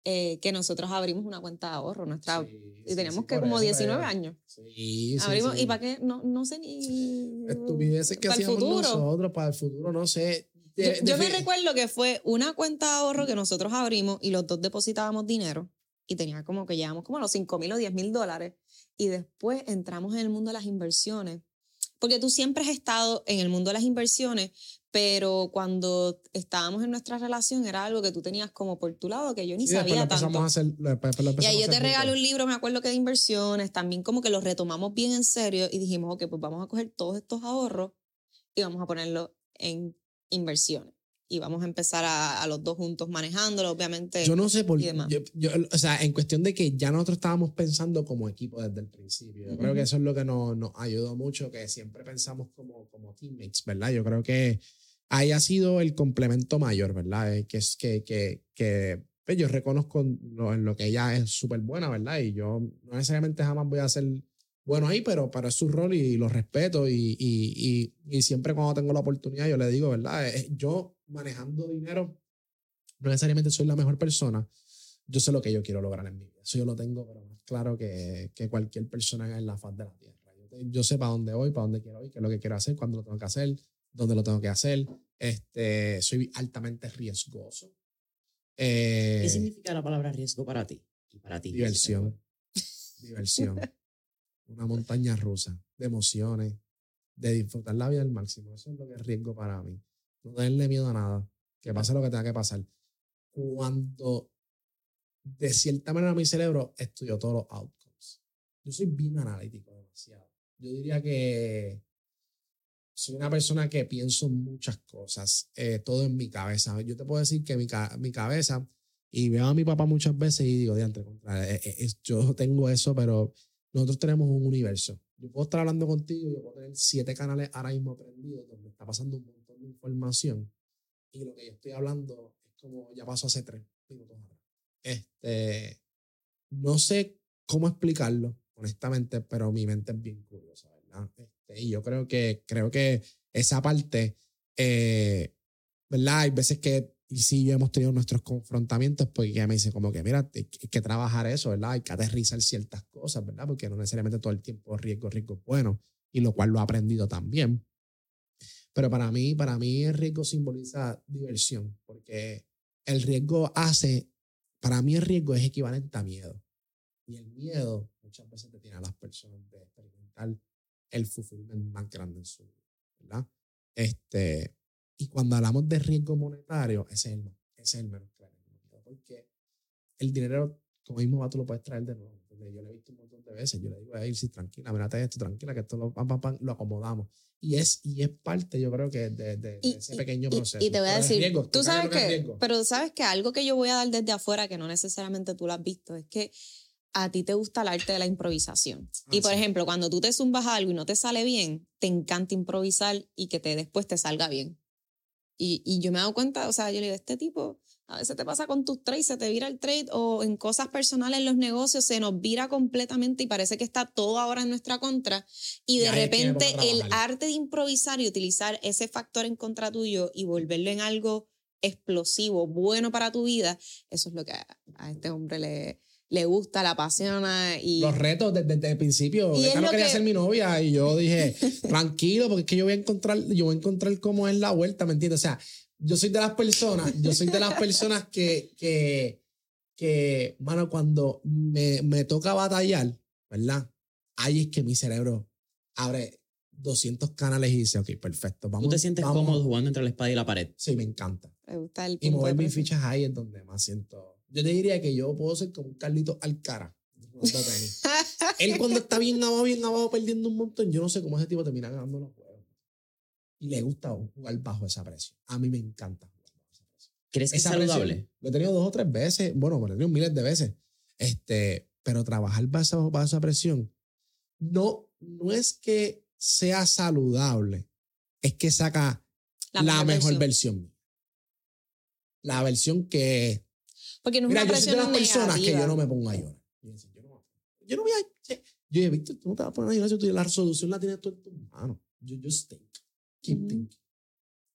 Eh, que nosotros abrimos una cuenta de ahorro nuestra y teníamos que como 19 años. Sí, abrimos y para qué no, no sé ni (laughs) estupideces que hacíamos nosotros para el futuro, no sé. yo, me recuerdo que fue una cuenta de ahorro que nosotros abrimos y los dos depositábamos dinero y tenía como que llevamos como a los 5 mil o 10 mil dólares y después entramos en el mundo de las inversiones porque tú siempre has estado en el mundo de las inversiones, pero cuando estábamos en nuestra relación era algo que tú tenías como por tu lado que yo ni sabía tanto. A hacer, y ahí yo te regalo un libro, me acuerdo que de inversiones, también como que lo retomamos bien en serio y dijimos, ok, pues vamos a coger todos estos ahorros y vamos a ponerlo en inversiones y vamos a empezar a, los dos juntos manejándolo, obviamente. Yo no sé por qué. O sea, en cuestión de que ya nosotros estábamos pensando como equipo desde el principio. Yo creo que eso es lo que nos, nos, ayudó mucho, que siempre pensamos como, como teammates, ¿verdad? Yo creo que ahí ha sido el complemento mayor, ¿verdad? Eh, que es que, que, que pues yo reconozco lo, en lo que ella es súper buena, ¿verdad? Y yo no necesariamente jamás voy a ser bueno ahí, pero, para es su rol y lo respeto y, y, y, siempre cuando tengo la oportunidad yo le digo, ¿verdad? Eh, yo manejando dinero no necesariamente soy la mejor persona, yo sé lo que yo quiero lograr en mi vida. Eso yo lo tengo, pero más claro que, que cualquier persona en la faz de la tierra. Yo, sé para dónde voy, para dónde quiero ir, qué es lo que quiero hacer, cuándo lo tengo que hacer, dónde lo tengo que hacer. Este, soy altamente riesgoso. ¿Qué eh, significa la palabra riesgo para ti? Y para ti. Diversión. Diversión. (laughs) una montaña rusa de emociones, de disfrutar la vida al máximo. Eso es lo que es riesgo para mí. No tenerle miedo a nada, que pase lo que tenga que pasar. Cuando de cierta manera mi cerebro estudió todos los outcomes. Yo soy bien analítico demasiado. Yo diría que soy una persona que pienso muchas cosas, eh, todo en mi cabeza. Yo te puedo decir que mi, mi cabeza, y veo a mi papá muchas veces y digo, diante, contra, eh, eh, yo tengo eso, pero nosotros tenemos un universo. Yo puedo estar hablando contigo, yo puedo tener siete canales ahora mismo prendidos donde está pasando un información y lo que yo estoy hablando es como ya pasó hace tres minutos. Este, no sé cómo explicarlo, honestamente, pero mi mente es bien curiosa, ¿verdad? Este, y yo creo que, creo que esa parte, eh, ¿verdad? Hay veces que y si hemos tenido nuestros confrontamientos, pues ella me dice como que, mira, hay que trabajar eso, ¿verdad? Hay que aterrizar ciertas cosas, ¿verdad? Porque no necesariamente todo el tiempo riesgo, riesgo es bueno, y lo cual lo he aprendido también. Pero para mí, para mí el riesgo simboliza diversión, porque el riesgo hace, para mí el riesgo es equivalente a miedo. Y el miedo muchas veces te tiene a las personas de experimentar el fulfillment más grande en su vida, ¿verdad? Este, y cuando hablamos de riesgo monetario, ese es el, ese es el menos claro. Porque el dinero, como mismo va, tú lo puedes traer de nuevo. Yo lo he visto un montón de veces. Yo le digo a sí, tranquila, mírate esto, tranquila, que esto lo, pam, pam, lo acomodamos. Y es, y es parte, yo creo que, de, de, ese pequeño proceso. Y, te voy a decir, tú sabes que, pero sabes que algo que yo voy a dar desde afuera, que no necesariamente tú lo has visto, es que a ti te gusta el arte de la improvisación. Ah, y por ejemplo, cuando tú te zumbas algo y no te sale bien, te encanta improvisar y que te, después te salga bien. Y, y, yo me he dado cuenta, o sea, yo le digo, este tipo, a veces te pasa con tus trades, se te vira el trade o en cosas personales en los negocios se nos vira completamente y parece que está todo ahora en nuestra contra. Y de repente el arte de improvisar y utilizar ese factor en contra tuyo y volverlo en algo explosivo, bueno para tu vida, eso es lo que a este hombre le, le gusta, la apasiona y... Los retos desde, el principio. Y ella no quería ser mi novia y yo dije, (laughs) tranquilo, porque es que yo voy a encontrar, yo voy a encontrar cómo es la vuelta, ¿me entiendes? O sea, yo soy de las personas, yo soy de las personas que, que, que, mano, cuando me, me toca batallar, ¿verdad? Ahí es que mi cerebro abre 200 canales y dice, ok, perfecto, vamos. ¿Tú te sientes cómodo jugando entre la espada y la pared? Sí, me encanta. Me gusta el Y mover mis fichas ahí es donde más siento yo te diría que yo puedo ser como un Carlito Alcara. (laughs) Él cuando está bien abajo, bien abajo, perdiendo un montón, yo no sé cómo ese tipo termina ganando los juegos. Y le gusta jugar bajo esa presión. A mí me encanta jugar bajo esa presión. ¿Crees que es saludable? lo he tenido dos o tres veces, bueno, lo he tenido miles de veces. Este, pero trabajar bajo, bajo esa presión no, no es que sea saludable, es que saca la, mejor, versión. La versión que. Porque no es una yo soy de las personas que yo no me pongo a llorar. Yo no voy a. Yo dije, Víctor, tú no te vas a poner a llorar si la resolución la tienes tú en tus manos. Yo just think. Keep thinking.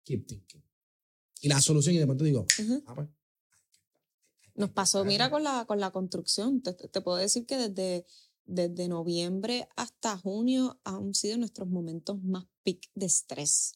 Keep thinking. Y la solución, y de momento digo, ah, pues. Nos pasó, mira, con la, con la construcción. Te, te puedo decir que desde desde noviembre hasta junio han sido nuestros momentos más peak de estrés.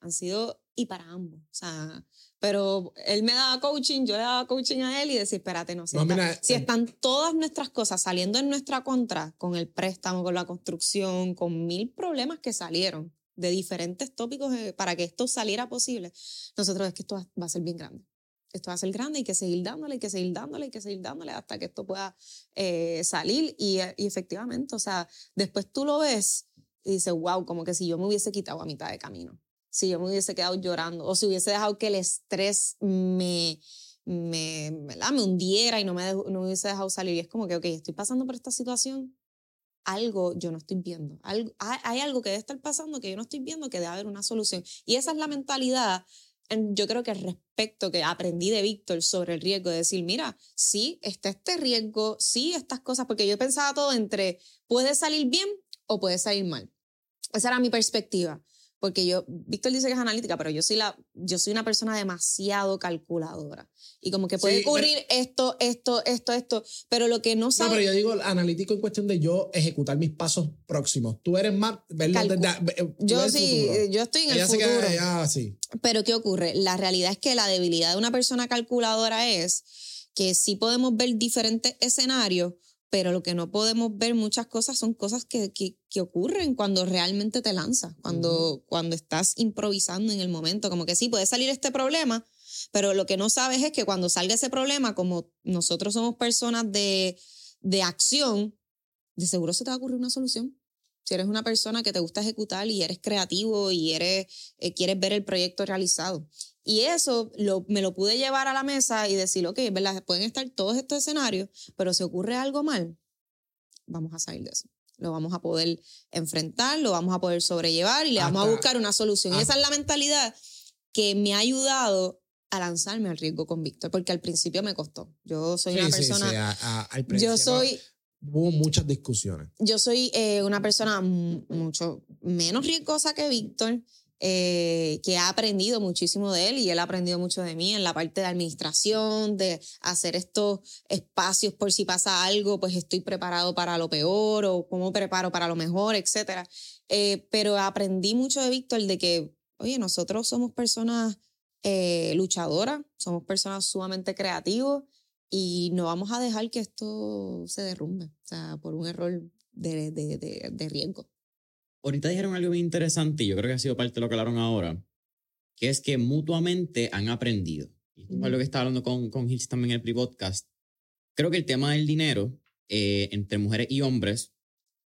Han sido, y para ambos. O sea, pero él me daba coaching, yo le daba coaching a él y decía, espérate, no, si, no, si eh, están todas nuestras cosas saliendo en nuestra contra, con el préstamo, con la construcción, con mil problemas que salieron de diferentes tópicos eh, para que esto saliera posible, nosotros es que esto va a ser bien grande esto va a ser grande, hay que seguir dándole, hay que seguir dándole, hay que seguir dándole hasta que esto pueda eh, salir. Y, y, efectivamente, o sea, después tú lo ves y dices, wow, como que si yo me hubiese quitado a mitad de camino, si yo me hubiese quedado llorando o si hubiese dejado que el estrés me, me, me hundiera y no me, no me hubiese dejado salir. Y es como que, ok, estoy pasando por esta situación, algo yo no estoy viendo. Algo, hay, algo que debe estar pasando que yo no estoy viendo, que debe haber una solución. Y esa es la mentalidad yo creo que respecto que aprendí de Víctor sobre el riesgo, de decir, mira, sí, está este riesgo, sí, estas cosas, porque yo pensaba todo entre, puede salir bien o puede salir mal. Esa era mi perspectiva porque yo, Víctor dice que es analítica, pero yo soy, la, yo soy una persona demasiado calculadora. Y como que puede ocurrir esto, esto, esto, esto, pero lo que no sabe... No, pero yo digo analítico en cuestión de yo ejecutar mis pasos próximos. Tú eres más... Eh, yo sí, yo estoy en el futuro. sí. Pero ¿qué ocurre? La realidad es que la debilidad de una persona calculadora es que sí podemos ver diferentes escenarios, pero lo que no podemos ver muchas cosas son cosas que, que, que ocurren cuando realmente te lanzas, cuando, cuando estás improvisando en el momento, como que sí, puede salir este problema, pero lo que no sabes es que cuando salga ese problema, como nosotros somos personas de, de acción, de seguro se te va a ocurrir una solución. Si eres una persona que te gusta ejecutar y eres creativo y eres, eh, quieres ver el proyecto realizado. Y eso lo, me lo pude llevar a la mesa y decir, ok, ¿verdad? Pueden estar todos estos escenarios, pero si ocurre algo mal, vamos a salir de eso. Lo vamos a poder enfrentar, lo vamos a poder sobrellevar y le vamos a buscar una solución. y esa es la mentalidad que me ha ayudado a lanzarme al riesgo con Víctor, porque al principio me costó. Yo soy una persona... yo soy... Hubo muchas discusiones. Yo soy eh, una persona mucho menos riesgosa que Víctor. Eh, que ha aprendido muchísimo de él y él ha aprendido mucho de mí en la parte de administración, de hacer estos espacios por si pasa algo, pues estoy preparado para lo peor o cómo preparo para lo mejor, etc. Eh, pero aprendí mucho de Víctor de que, oye, nosotros somos personas luchadoras, somos personas sumamente creativos y no vamos a dejar que esto se derrumbe, o sea, por un error de, de, de, de riesgo ahorita dijeron algo muy interesante y yo creo que ha sido parte de lo que hablaron ahora, que es que mutuamente han aprendido. Y esto es lo que estaba hablando con, con Hills también en el pre-podcast. Creo que el tema del dinero eh, entre mujeres y hombres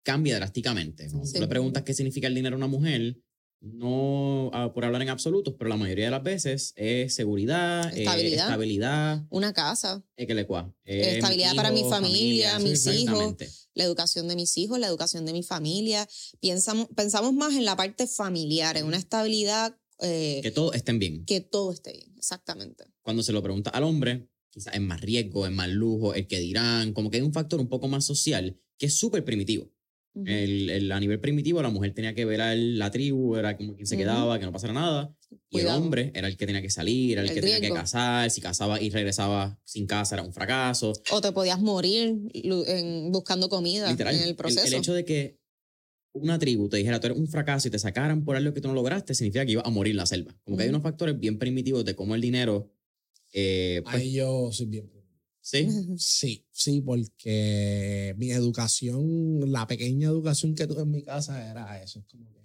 cambia drásticamente. ¿no? Tú le preguntas qué significa el dinero a una mujer, no ah, por hablar en absolutos, pero la mayoría de las veces es seguridad, eh, estabilidad, una casa, eh, que le estabilidad para mi familia, mis hijos, la educación de mis hijos, la educación de mi familia. Pensamos, pensamos más en la parte familiar, en una estabilidad. Eh, que todo estén bien. Que todo esté bien, exactamente. Cuando se lo pregunta al hombre, quizás es más riesgo, es más lujo, el que dirán, como que hay un factor un poco más social que es súper primitivo el, a nivel primitivo, la mujer tenía que ver a la tribu, era como quien se quedaba, que no pasara nada. Y el hombre era el que tenía que salir, era el, que tenía que casar. Si casaba y regresaba sin casa, era un fracaso. O te podías morir buscando comida en el proceso. El, hecho de que una tribu te dijera tú eres un fracaso y te sacaran por algo que tú no lograste, significa que ibas a morir en la selva. Como que hay unos factores bien primitivos de cómo el dinero. Eh, pues Ahí yo soy bien ¿Sí? (laughs) Sí, sí, porque mi educación, la pequeña educación que tuve en mi casa era eso, es como que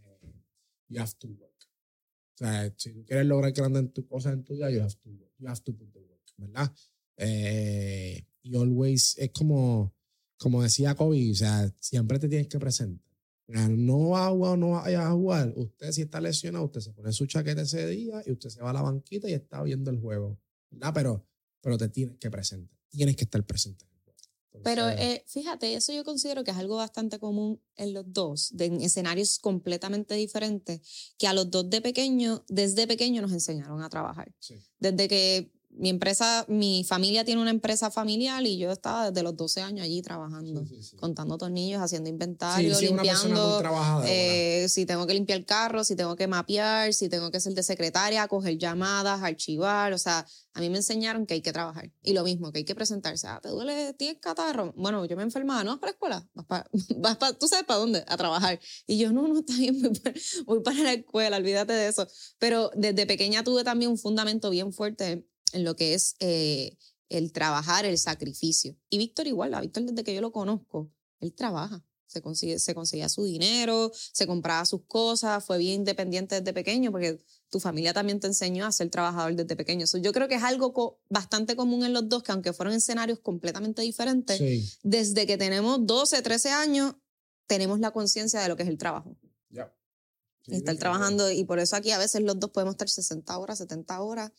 you have to work. O sea, si tú quieres lograr grandes cosas en tu vida, you have to work, you have to put the work, ¿verdad? Eh, y always, es como, como decía Kobe, o sea, siempre te tienes que presentar. No va a jugar o no vaya a jugar. Usted si está lesionado, usted se pone su chaqueta ese día y usted se va a la banquita y está viendo el juego, ¿verdad? Pero, pero te tienes que presentar tienes que estar presente. Pero eh, fíjate, eso yo considero que es algo bastante común en los dos, de, en escenarios completamente diferentes, que a los dos de pequeño, desde pequeño nos enseñaron a trabajar. Desde que mi empresa, mi familia tiene una empresa familiar y yo estaba desde los 12 años allí trabajando, contando tornillos, haciendo inventario, limpiando. Eh, si tengo que limpiar el carro, si tengo que mapear, si tengo que ser de secretaria, coger llamadas, archivar. O sea, a mí me enseñaron que hay que trabajar. Y lo mismo, que hay que presentarse. Ah, ¿te duele? ¿Tienes catarro? Bueno, yo me enfermaba. ¿No vas para la escuela? Vas para, (laughs) vas para, ¿Tú sabes para dónde? A trabajar. Y yo, no, no, está bien, voy para, voy para la escuela, olvídate de eso. Pero desde pequeña tuve también un fundamento bien fuerte en lo que es eh, el trabajar, el sacrificio. Y Víctor igual, a Víctor desde que yo lo conozco, él trabaja. Se, consigue, se conseguía su dinero, se compraba sus cosas, fue bien independiente desde pequeño porque tu familia también te enseñó a ser trabajador desde pequeño. yo creo que es algo bastante común en los dos, que aunque fueron escenarios completamente diferentes, desde que tenemos 12, 13 años, tenemos la conciencia de lo que es el trabajo. Y estar trabajando, y por eso aquí a veces los dos podemos estar 60 horas, 70 horas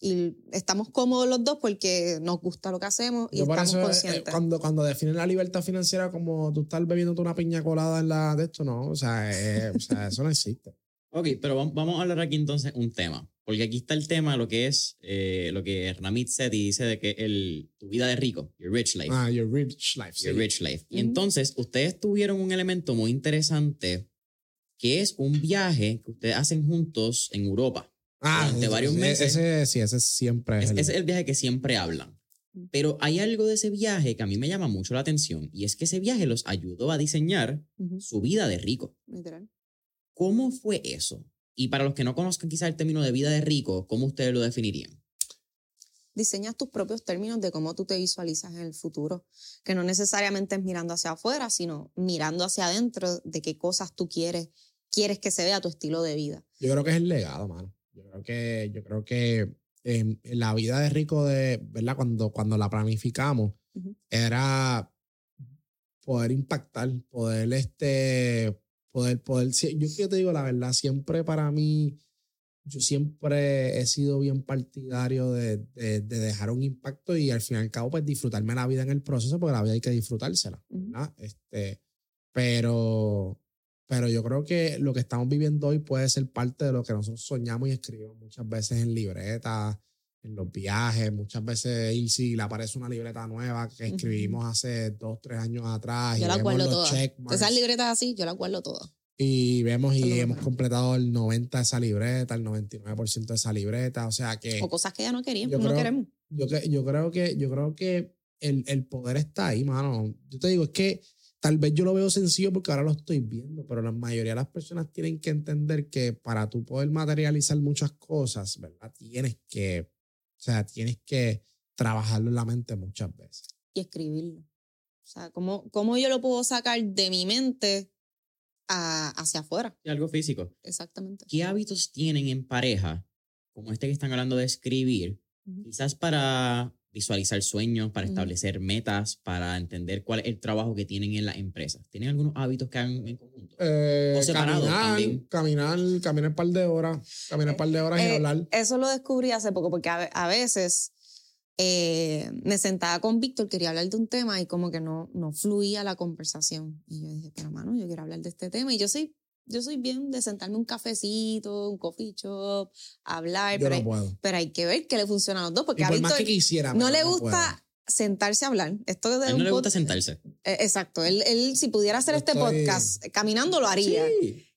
y estamos cómodos los dos porque nos gusta lo que hacemos y estamos eh, eh, conscientes. cuando, cuando definen la libertad financiera como tú estás bebiendo una piña colada en la de esto, no, o sea, eh, o sea eso no existe. (laughs) Ok, pero vamos a hablar aquí entonces un tema, porque aquí está el tema, lo que es, lo que Ramit Sethi dice de que el, tu vida de rico, your rich life. Ah, your rich life. Your rich life. Y entonces ustedes tuvieron un elemento muy interesante que es un viaje que ustedes hacen juntos en Europa. Ah, de varios meses. Ese, sí, ese siempre es, el... es el viaje que siempre hablan. Pero hay algo de ese viaje que a mí me llama mucho la atención y es que ese viaje los ayudó a diseñar su vida de rico. Literal. ¿Cómo fue eso? Y para los que no conozcan quizá el término de vida de rico, ¿cómo ustedes lo definirían? Diseñas tus propios términos de cómo tú te visualizas en el futuro, que no necesariamente es mirando hacia afuera, sino mirando hacia adentro de qué cosas tú quieres, quieres que se vea tu estilo de vida. Yo creo que es el legado, mano. Yo creo que, yo creo que em, la vida de rico de, ¿verdad? Cuando, cuando la planificamos, era poder impactar, poder, este, poder, poder, yo, yo te digo la verdad, siempre para mí, yo siempre he sido bien partidario de, de, dejar un impacto y al fin y al cabo, pues disfrutarme la vida en el proceso, porque la vida hay que disfrutársela, ¿verdad? Este, pero, pero yo creo que lo que estamos viviendo hoy puede ser parte de lo que nosotros soñamos y escribimos muchas veces en libretas, en los viajes, muchas veces si le aparece una libreta nueva que escribimos hace dos, tres años atrás. Yo la guardo todas. Esas libretas así, yo la guardo todas. Y vemos y hemos completado el 90 de esa libreta, el 99% de esa libreta, o sea que... O cosas que ya no queríamos, no queremos. Yo, yo, creo que, yo creo que el, el poder está ahí, mano. Yo te digo, es que Tal vez yo lo veo sencillo porque ahora lo estoy viendo, pero la mayoría de las personas tienen que entender que para tú poder materializar muchas cosas, ¿verdad? Tienes que, o sea, tienes que trabajarlo en la mente muchas veces. Y escribirlo. O sea, ¿cómo, cómo yo lo puedo sacar de mi mente a, hacia afuera? Y algo físico. Exactamente. ¿Qué hábitos tienen en pareja, como este que están hablando de escribir, quizás para visualizar sueños, para establecer metas, para entender cuál es el trabajo que tienen en la empresa. ¿Tienen algunos hábitos que hagan en conjunto? Eh, o separados caminar, también. Caminar, caminar un par de horas, caminar un par de horas y eh, hablar. Eso lo descubrí hace poco, porque a, veces eh, me sentaba con Víctor, quería hablar de un tema y como que no, no fluía la conversación. Y yo dije, pero hermano, yo quiero hablar de este tema. Y yo soy yo soy bien de sentarme un cafecito, un coffee shop, hablar. pero, hay, pero hay que ver qué le funciona a los dos. Porque a más que quisiera, no le gusta sentarse a hablar. Esto a él no le gusta sentarse. Eh, exacto. Él, él, si pudiera hacer este podcast caminando, lo haría.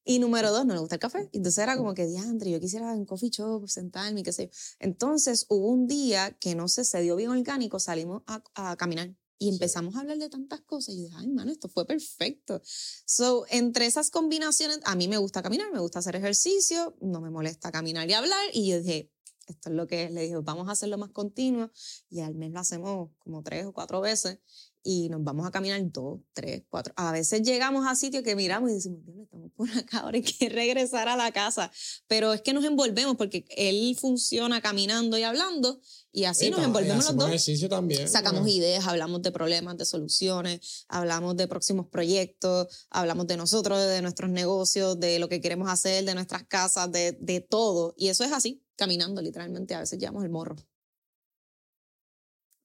Y número dos, no le gusta el café. Entonces era como que, diantre, yo quisiera en coffee shop sentarme, qué sé yo. Entonces hubo un día que no sé, se dio bien orgánico, salimos a, a caminar. Y empezamos a hablar de tantas cosas. Y yo dije, ay, mano, esto fue perfecto. So, entre esas combinaciones, a mí me gusta caminar, me gusta hacer ejercicio, no me molesta caminar y hablar. Y yo dije, esto es lo que le dije, vamos a hacerlo más continuo. Y al mes lo hacemos como tres o cuatro veces y nos vamos a caminar dos, tres, cuatro. A veces llegamos a sitios que miramos y decimos, Dios, estamos por acá, ahora hay que (laughs) regresar a la casa. Pero es que nos envolvemos porque él funciona caminando y hablando y así nos envolvemos los dos. ejercicio también. Sacamos ideas, hablamos de problemas, de soluciones, hablamos de próximos proyectos, hablamos de nosotros, de nuestros negocios, de lo que queremos hacer, de nuestras casas, de, de todo. Y eso es así, caminando literalmente. A veces llevamos el morro.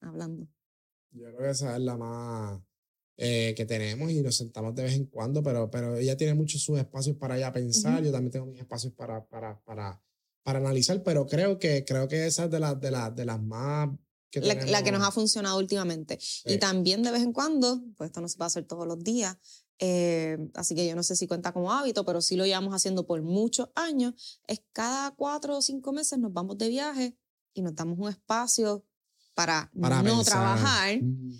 Hablando. Yo creo que esa es la más eh, que tenemos y nos sentamos de vez en cuando, pero, pero ella tiene muchos sus espacios para ella pensar, yo también tengo mis espacios para, para, para, para analizar, pero creo que, creo que esa es de, las de, las de las más... Que la, que nos ha funcionado últimamente. Y también de vez en cuando, pues esto no se puede hacer todos los días, eh, así que yo no sé si cuenta como hábito, pero sí lo llevamos haciendo por muchos años, es cada cuatro o cinco meses nos vamos de viaje y nos damos un espacio para, no trabajar, mm,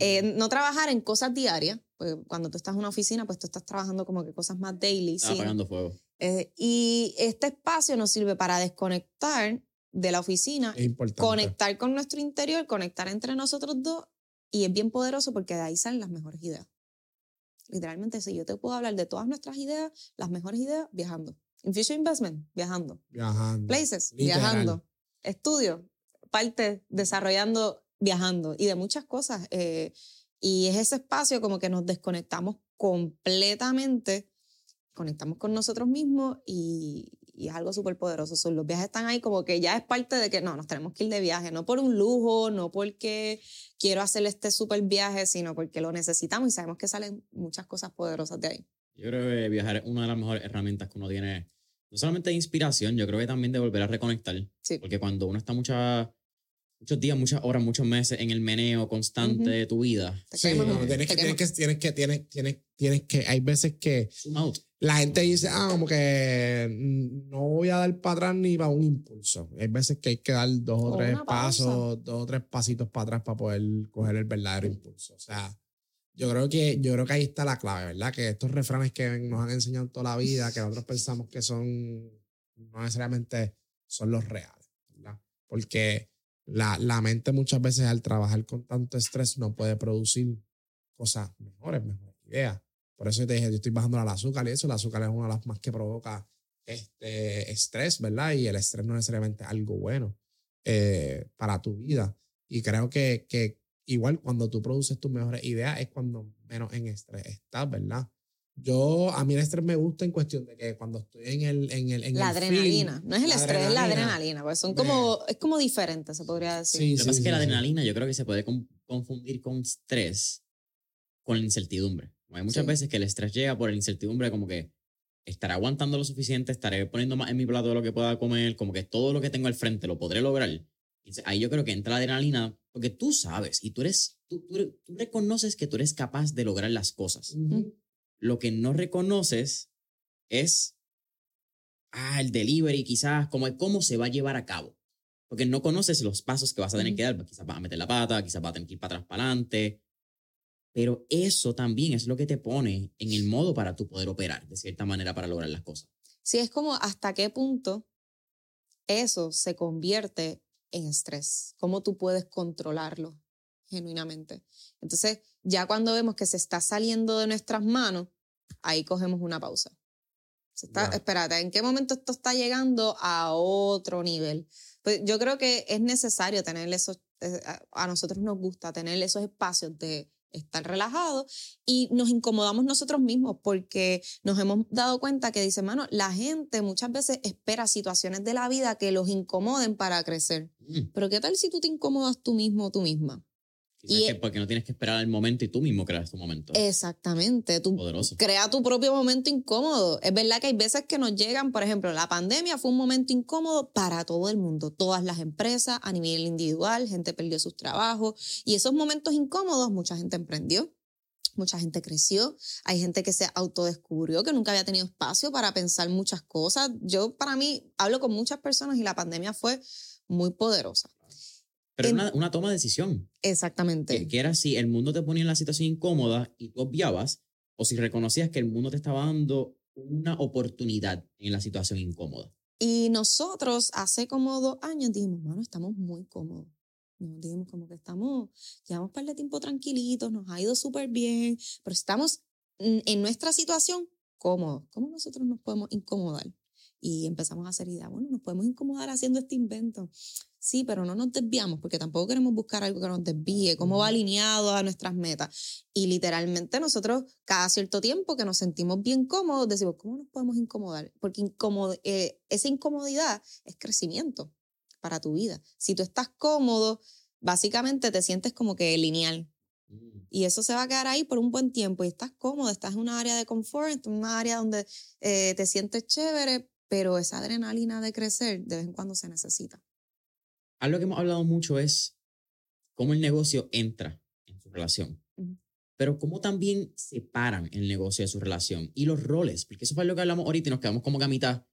eh, mm. no trabajar en cosas diarias, porque cuando tú estás en una oficina, pues tú estás trabajando como que cosas más daily. sí. apagando fuego. Eh, y este espacio nos sirve para desconectar de la oficina, conectar con nuestro interior, conectar entre nosotros dos, y es bien poderoso porque de ahí salen las mejores ideas. Literalmente, si yo te puedo hablar de todas nuestras ideas, las mejores ideas, viajando. Infusion Investment, viajando. Viajando. Places, viajando. Estudio, parte desarrollando, viajando y de muchas cosas. Eh, y es ese espacio como que nos desconectamos completamente, conectamos con nosotros mismos y, y es algo súper poderoso. los viajes están ahí como que ya es parte de que no, nos tenemos que ir de viaje, no por un lujo, no porque quiero hacer este súper viaje, sino porque lo necesitamos y sabemos que salen muchas cosas poderosas de ahí. Yo creo que viajar es una de las mejores herramientas que uno tiene, no solamente de inspiración, yo creo que también de volver a reconectar. Sí. Porque cuando uno está mucha muchos días, muchas horas, muchos meses en el meneo constante de tu vida. Sí, no, tienes, que, tienes, que, tienes que, tienes, tienes, tienes que, hay veces que la gente dice, ah, como que no voy a dar para atrás ni para un impulso. Hay veces que hay que dar dos o, tres pasos, dos o tres pasitos para atrás para poder coger el verdadero impulso. O sea, yo creo que, yo creo que ahí está la clave, ¿verdad? Que estos refranes que nos han enseñado toda la vida, que nosotros pensamos que son, no necesariamente son los reales, ¿verdad? Porque la, la mente muchas veces al trabajar con tanto estrés no puede producir cosas mejores, mejores ideas. Por eso te dije, yo estoy bajando el azúcar y eso, el azúcar es una de las más que provoca este estrés, ¿verdad? Y el estrés no es necesariamente algo bueno eh, para tu vida. Y creo que, que igual cuando tú produces tus mejores ideas es cuando menos en estrés estás, ¿verdad? Yo, a mí el estrés me gusta en cuestión de que cuando estoy en el. En el en la adrenalina. no es el estrés, es la adrenalina. Pues son como. Es como diferente, se podría decir. Sí, Lo que pasa es que la adrenalina yo creo que se puede confundir con estrés con la incertidumbre. Hay muchas veces que el estrés llega por la incertidumbre, como que estaré aguantando lo suficiente, estaré poniendo más en mi plato de lo que pueda comer, como que todo lo que tengo al frente lo podré lograr. ahí yo creo que entra la adrenalina, porque tú sabes y tú eres, tú, tú, reconoces que tú eres capaz de lograr las cosas. Lo que no reconoces es ah, el delivery, quizás, como cómo se va a llevar a cabo. Porque no conoces los pasos que vas a tener que dar. Quizás vas a meter la pata, quizás vas a tener que ir para atrás, para adelante. Pero eso también es lo que te pone en el modo para tú poder operar, de cierta manera, para lograr las cosas. Sí, es como hasta qué punto eso se convierte en estrés. Cómo tú puedes controlarlo genuinamente. Entonces, ya cuando vemos que se está saliendo de nuestras manos, ahí cogemos una pausa. está, Espérate, ¿en qué momento esto está llegando a otro nivel? Pues yo creo que es necesario tener esos, eh, a nosotros nos gusta tener esos espacios de estar relajados y nos incomodamos nosotros mismos porque nos hemos dado cuenta que dice, mano, la gente muchas veces espera situaciones de la vida que los incomoden para crecer. Mm. Pero ¿qué tal si tú te incomodas tú mismo o tú misma? Y porque no tienes que esperar el momento y tú mismo creas tu momento. Exactamente. Tú crea tu propio momento incómodo. Es verdad que hay veces que nos llegan, por ejemplo, la pandemia fue un momento incómodo para todo el mundo, todas las empresas, a nivel individual, gente perdió sus trabajos y esos momentos incómodos mucha gente emprendió. Mucha gente creció, hay gente que se autodescubrió, que nunca había tenido espacio para pensar muchas cosas. Yo, para mí, hablo con muchas personas y la pandemia fue muy poderosa. Pero una, una, toma de decisión. Exactamente. Que, era si el mundo te ponía en la situación incómoda y tú obviabas, o si reconocías que el mundo te estaba dando una oportunidad en la situación incómoda. Y nosotros hace como dos años dijimos, bueno, estamos muy cómodos. Nos dijimos como que estamos, llevamos un par de tiempo tranquilitos, nos ha ido súper bien, pero estamos en nuestra situación cómodos. ¿Cómo nosotros nos podemos incomodar? Y empezamos a hacer idea, bueno, nos podemos incomodar haciendo este invento. Sí, pero no nos desviamos porque tampoco queremos buscar algo que nos desvíe, cómo va alineado a nuestras metas. Y literalmente nosotros cada cierto tiempo que nos sentimos bien cómodos, decimos, ¿cómo nos podemos incomodar? Porque eh, esa incomodidad es crecimiento para tu vida. Si tú estás cómodo, básicamente te sientes como que lineal. Mm. Y eso se va a quedar ahí por un buen tiempo y estás cómodo, estás en una área de confort, en una área donde eh, te sientes chévere, pero esa adrenalina de crecer de vez en cuando se necesita. Algo que hemos hablado mucho es cómo el negocio entra en su relación, pero cómo también separan el negocio de su relación y los roles, porque eso fue lo que hablamos ahorita y nos quedamos como que a mitad.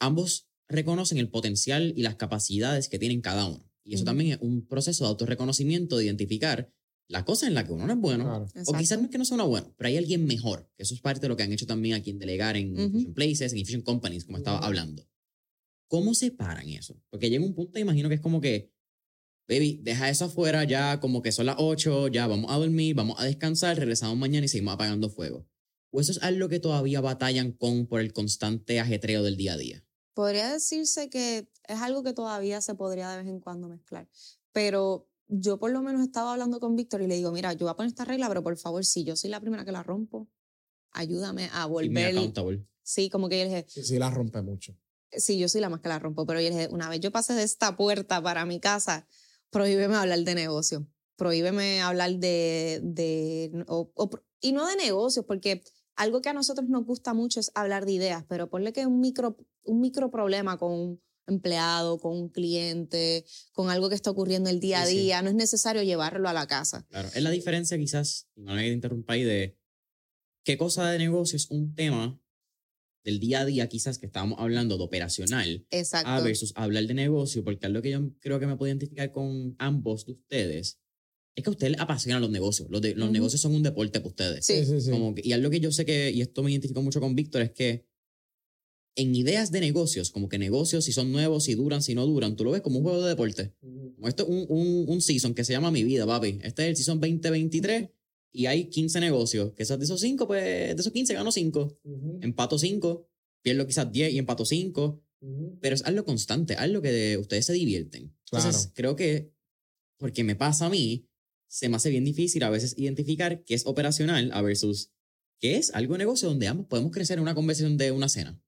Ambos reconocen el potencial y las capacidades que tienen cada uno. Y eso también es un proceso de autorreconocimiento, de identificar la cosa en la que uno no es bueno, o quizás no es que no sea uno bueno, pero hay alguien mejor, que eso es parte de lo que han hecho también aquí en Delegar, en uh Places, en Efficient Companies, como estaba hablando. ¿Cómo separan eso? Porque llega un punto, imagino que es como que, baby, deja eso afuera, ya como que son las 8, ya vamos a dormir, vamos a descansar, regresamos mañana y seguimos apagando fuego. ¿O eso es algo que todavía batallan con por el constante ajetreo del día a día? Podría decirse que es algo que todavía se podría de vez en cuando mezclar, pero yo por lo menos estaba hablando con Víctor y le digo, mira, yo voy a poner esta regla, pero por favor, si yo soy la primera que la rompo, ayúdame a volver. Sí, como que yo le dije. Sí, sí, la rompe mucho. Sí, yo soy la más que la rompo, pero yo dije, una vez yo pasé de esta puerta para mi casa, prohíbeme hablar de negocio, prohíbeme hablar de, de y no de negocios, porque algo que a nosotros nos gusta mucho es hablar de ideas, pero ponle que un micro, un micro problema con empleado, con un cliente, con algo que está ocurriendo el día a día. No es necesario llevarlo a la casa. Claro, es la diferencia quizás, no me interrumpáis, de qué cosa de negocio es un tema del día a día quizás que estábamos hablando de operacional Exacto. a versus hablar de negocio, porque algo que yo creo que me puedo identificar con ambos de ustedes es que a ustedes les apasionan los negocios. Los, de, los negocios son un deporte para ustedes. Sí, sí, sí. Como y algo que yo sé que, y esto me identifico mucho con Víctor, es que en ideas de negocios, como que negocios si son nuevos, si duran, si no duran, tú lo ves como un juego de deporte. Como esto es un, un, un, season que se llama Mi Vida, papi. Este es el season 2023 y hay 15 negocios. Que esos, de esos 5, pues de esos 15 gano 5. Empato 5, pierdo quizás 10 y empato 5. Pero es algo constante, algo que ustedes se divierten. Entonces, creo que, porque me pasa a mí, se me hace bien difícil a veces identificar qué es operacional a versus que es algo de negocio donde ambos podemos crecer en una conversación de una cena.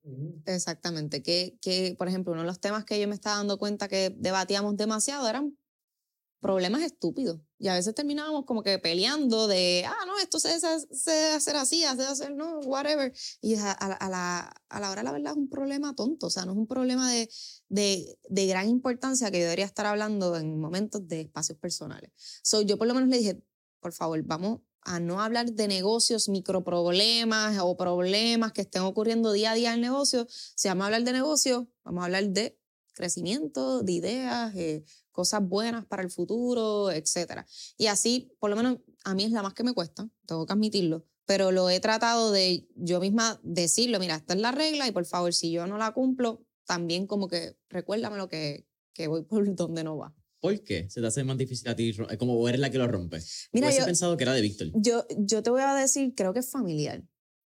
Exactamente, que, que por ejemplo uno de los temas que yo me estaba dando cuenta que debatíamos demasiado eran problemas estúpidos. Y a veces terminábamos como que peleando de, ah, no, esto se, debe hacer así, se debe hacer, no, whatever. Y a, a, la, a la hora, la verdad, es un problema tonto. O sea, no es un problema de, de, de, gran importancia que yo debería estar hablando en momentos de espacios personales. So, yo por lo menos le dije, por favor, vamos a no hablar de negocios, microproblemas o problemas que estén ocurriendo día a día en el negocio. Si vamos a hablar de negocio, vamos a hablar de crecimiento, de ideas, eh, cosas buenas para el futuro, etc. Y así, por lo menos a mí es la más que me cuesta, tengo que admitirlo, pero lo he tratado de yo misma decirlo, mira, esta es la regla y por favor, si yo no la cumplo, también como que recuérdame lo que, que voy (laughs) por donde no va. ¿Por qué se te hace más difícil a ti? Como eres la que lo rompe. Mira, yo, pensado que era de Víctor. Yo, yo te voy a decir, creo que es familiar.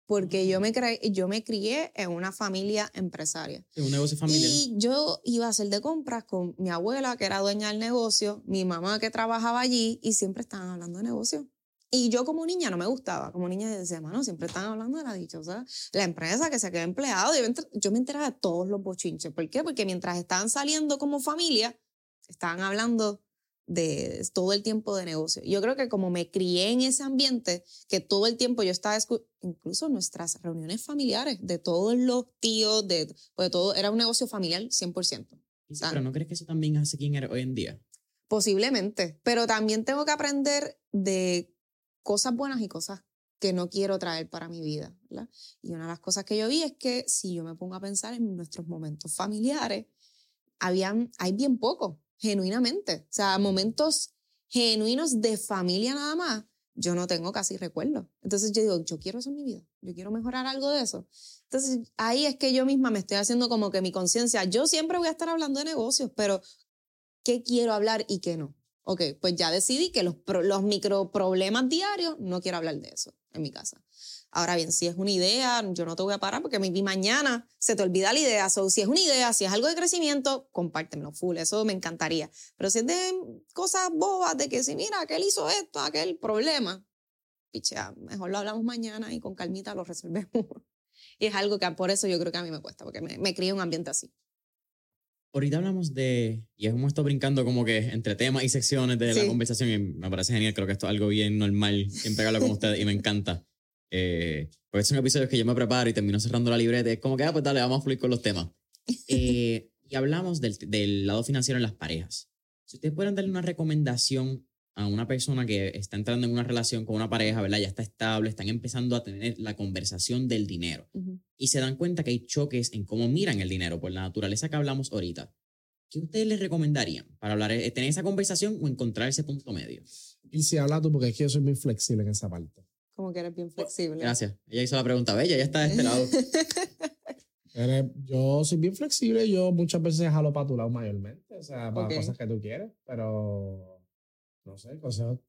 Porque yo me, yo me crié en una familia empresaria. En un negocio familiar. Y yo iba a hacer de compras con mi abuela, que era dueña del negocio, mi mamá, que trabajaba allí, y siempre estaban hablando de negocio. Y yo como niña no me gustaba. Como niña decía, mano, siempre están hablando de la dichosa, la empresa que se queda empleado. Yo me enteraba de todos los bochinches. ¿Por qué? Porque mientras estaban saliendo como familia, estaban hablando de todo el tiempo de negocio. Yo creo que como me crié en ese ambiente, que todo el tiempo yo estaba, incluso nuestras reuniones familiares, de todos los tíos, de, pues todo, era un negocio familiar 100%. pero ¿no crees que eso también hace quién eres hoy en día? Posiblemente, pero también tengo que aprender de cosas buenas y cosas que no quiero traer para mi vida. Y una de las cosas que yo vi es que si yo me pongo a pensar en nuestros momentos familiares, habían, hay bien poco genuinamente. O sea, momentos genuinos de familia nada más, yo no tengo casi recuerdo. Entonces yo digo, yo quiero eso en mi vida, yo quiero mejorar algo de eso. Entonces ahí es que yo misma me estoy haciendo como que mi conciencia, yo siempre voy a estar hablando de negocios, pero ¿qué quiero hablar y qué no? Ok, pues ya decidí que los, los micro problemas diarios, no quiero hablar de eso en mi casa. Ahora bien, si es una idea, yo no te voy a parar porque mi mañana se te olvida la idea. So, si es una idea, si es algo de crecimiento, compártemelo full, eso me encantaría. Pero si es de cosas bobas, de que si mira, aquel hizo esto, aquel problema, pichea, mejor lo hablamos mañana y con calmita lo resolvemos. (laughs) y es algo que por eso yo creo que a mí me cuesta, porque me, me cría un ambiente así. Ahorita hablamos de, y hemos estado brincando como que entre temas y secciones de la conversación y me parece genial, creo que esto es algo bien normal, siempre hablo con ustedes y me encanta. Eh, porque son episodios que yo me preparo y termino cerrando la libreta, es como que, ah, pues dale, vamos a fluir con los temas. Eh, (laughs) y hablamos del, del lado financiero en las parejas. Si ustedes pueden darle una recomendación a una persona que está entrando en una relación con una pareja, ¿verdad? Ya está estable, están empezando a tener la conversación del dinero y se dan cuenta que hay choques en cómo miran el dinero por la naturaleza que hablamos ahorita. ¿Qué ustedes les recomendarían para hablar, eh, tener esa conversación o encontrar ese punto medio? Y si hablas tú, porque es que yo soy muy flexible en esa parte. Como que eres bien flexible. Gracias. Ella hizo la pregunta bella, ella está de este lado. (laughs) yo soy bien flexible, yo muchas veces jalo para tu lado mayormente, o sea, para cosas que tú quieres, pero no sé, nosotros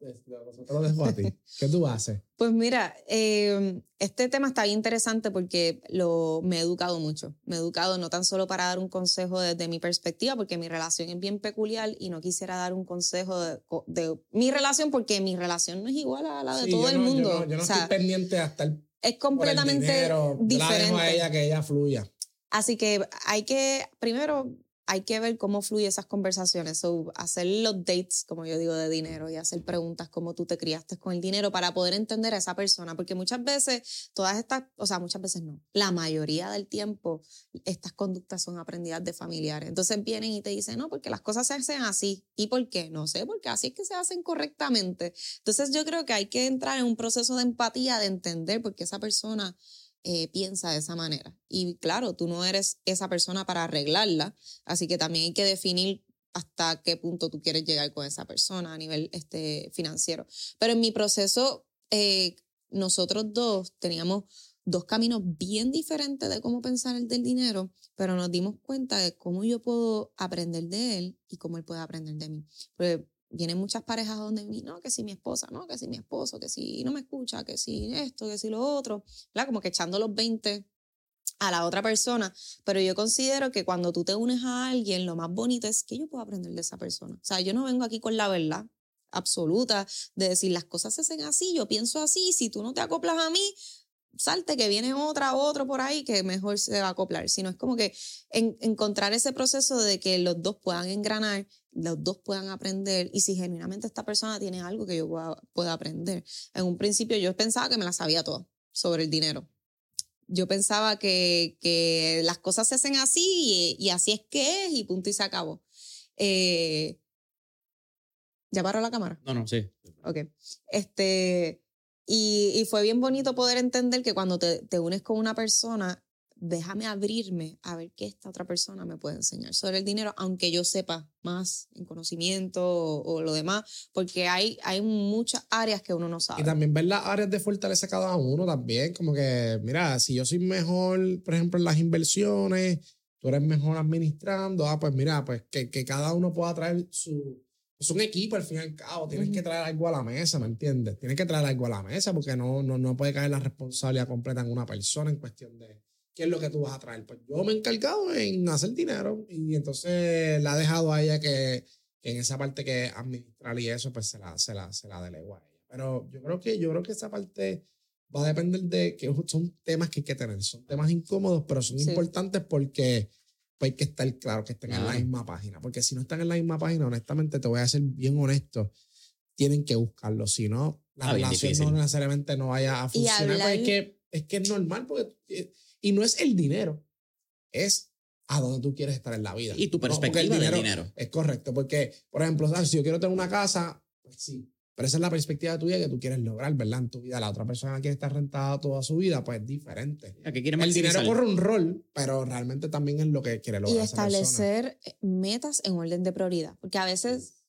lo dejo a ti. ¿Qué tú haces? Pues mira, em, este tema está bien interesante porque lo, me he educado mucho. Me he educado no tan solo para dar un consejo desde mi perspectiva, porque mi relación es bien peculiar y no quisiera dar un consejo de, mi relación porque mi relación no es igual a la de todo el mundo. Yo no, estoy pendiente hasta el. Es completamente diferente. La dejo a ella que ella fluya. Así que hay que, primero, hay que ver cómo fluyen esas conversaciones. So, hacer los dates, como yo digo, de dinero y hacer preguntas como tú te criaste con el dinero para poder entender a esa persona. Porque muchas veces, todas estas, o sea, muchas veces no, la mayoría del tiempo, estas conductas son aprendidas de familiares. Entonces vienen y te dicen, no, porque las cosas se hacen así. ¿Y por qué? No sé, porque así es que se hacen correctamente. Entonces yo creo que hay que entrar en un proceso de empatía, de entender por qué esa persona eh, piensa de esa manera. Y claro, tú no eres esa persona para arreglarla, así que también hay que definir hasta qué punto tú quieres llegar con esa persona a nivel este, financiero. Pero en mi proceso, eh, nosotros dos teníamos dos caminos bien diferentes de cómo pensar el del dinero, pero nos dimos cuenta de cómo yo puedo aprender de él y cómo él puede aprender de mí. Porque vienen muchas parejas donde mí, no, que si mi esposa, no, que si mi esposo, que si no me escucha, que si esto, que si lo otro, ¿verdad? Como que echando los 20 a la otra persona, pero yo considero que cuando tú te unes a alguien, lo más bonito es que yo puedo aprender de esa persona. O sea, yo no vengo aquí con la verdad absoluta de decir las cosas se hacen así, yo pienso así, si tú no te acoplas a mí, salte que viene otra, otro por ahí que mejor se va a acoplar, sino es como que encontrar ese proceso de que los dos puedan engranar, los dos puedan aprender y si genuinamente esta persona tiene algo que yo pueda, aprender. En un principio yo pensaba que me la sabía todo sobre el dinero. Yo pensaba que, que las cosas se hacen así y, así es que es y punto y se acabó. Eh, ¿Ya paró la cámara? No, no, sí. Ok. Este, y, fue bien bonito poder entender que cuando te, te, unes con una persona, déjame abrirme a ver qué esta otra persona me puede enseñar sobre el dinero, aunque yo sepa más en conocimiento o, lo demás, porque hay, hay muchas áreas que uno no sabe. Y también ver las áreas de fortaleza cada uno también, como que, mira, si yo soy mejor, por ejemplo, en las inversiones, tú eres mejor administrando, ah, pues mira, pues que, que cada uno pueda traer su es un equipo al fin y al cabo, tienes que traer algo a la mesa, ¿me entiendes? Tienes que traer algo a la mesa porque no, no, no puede caer la responsabilidad completa en una persona en cuestión de qué es lo que tú vas a traer. Pues yo me he encargado en hacer dinero y entonces la he dejado a ella que, en esa parte que administrar y eso, pues se la, se la, se la delego a ella. Pero yo creo que, yo creo que esa parte va a depender de que son temas que hay que tener. Son temas incómodos, pero son importantes porque pues hay que estar claro que estén en la misma página. Porque si no están en la misma página, honestamente, te voy a ser bien honesto, tienen que buscarlo. Si no, la ah, relación no necesariamente no vaya a funcionar. Pues es, que, es que es normal. Porque, eh, y no es el dinero, es a dónde tú quieres estar en la vida. Y tu perspectiva del dinero. Es correcto, porque, por ejemplo, ¿sabes? si yo quiero tener una casa, pues sí, pero esa es la perspectiva tuya que tú quieres lograr, ¿verdad? En tu vida. La otra persona quiere estar rentada toda su vida, pues es diferente. el dinero corre un rol, pero realmente también es lo que quiere lograr. Y establecer metas en orden de prioridad. Porque a veces,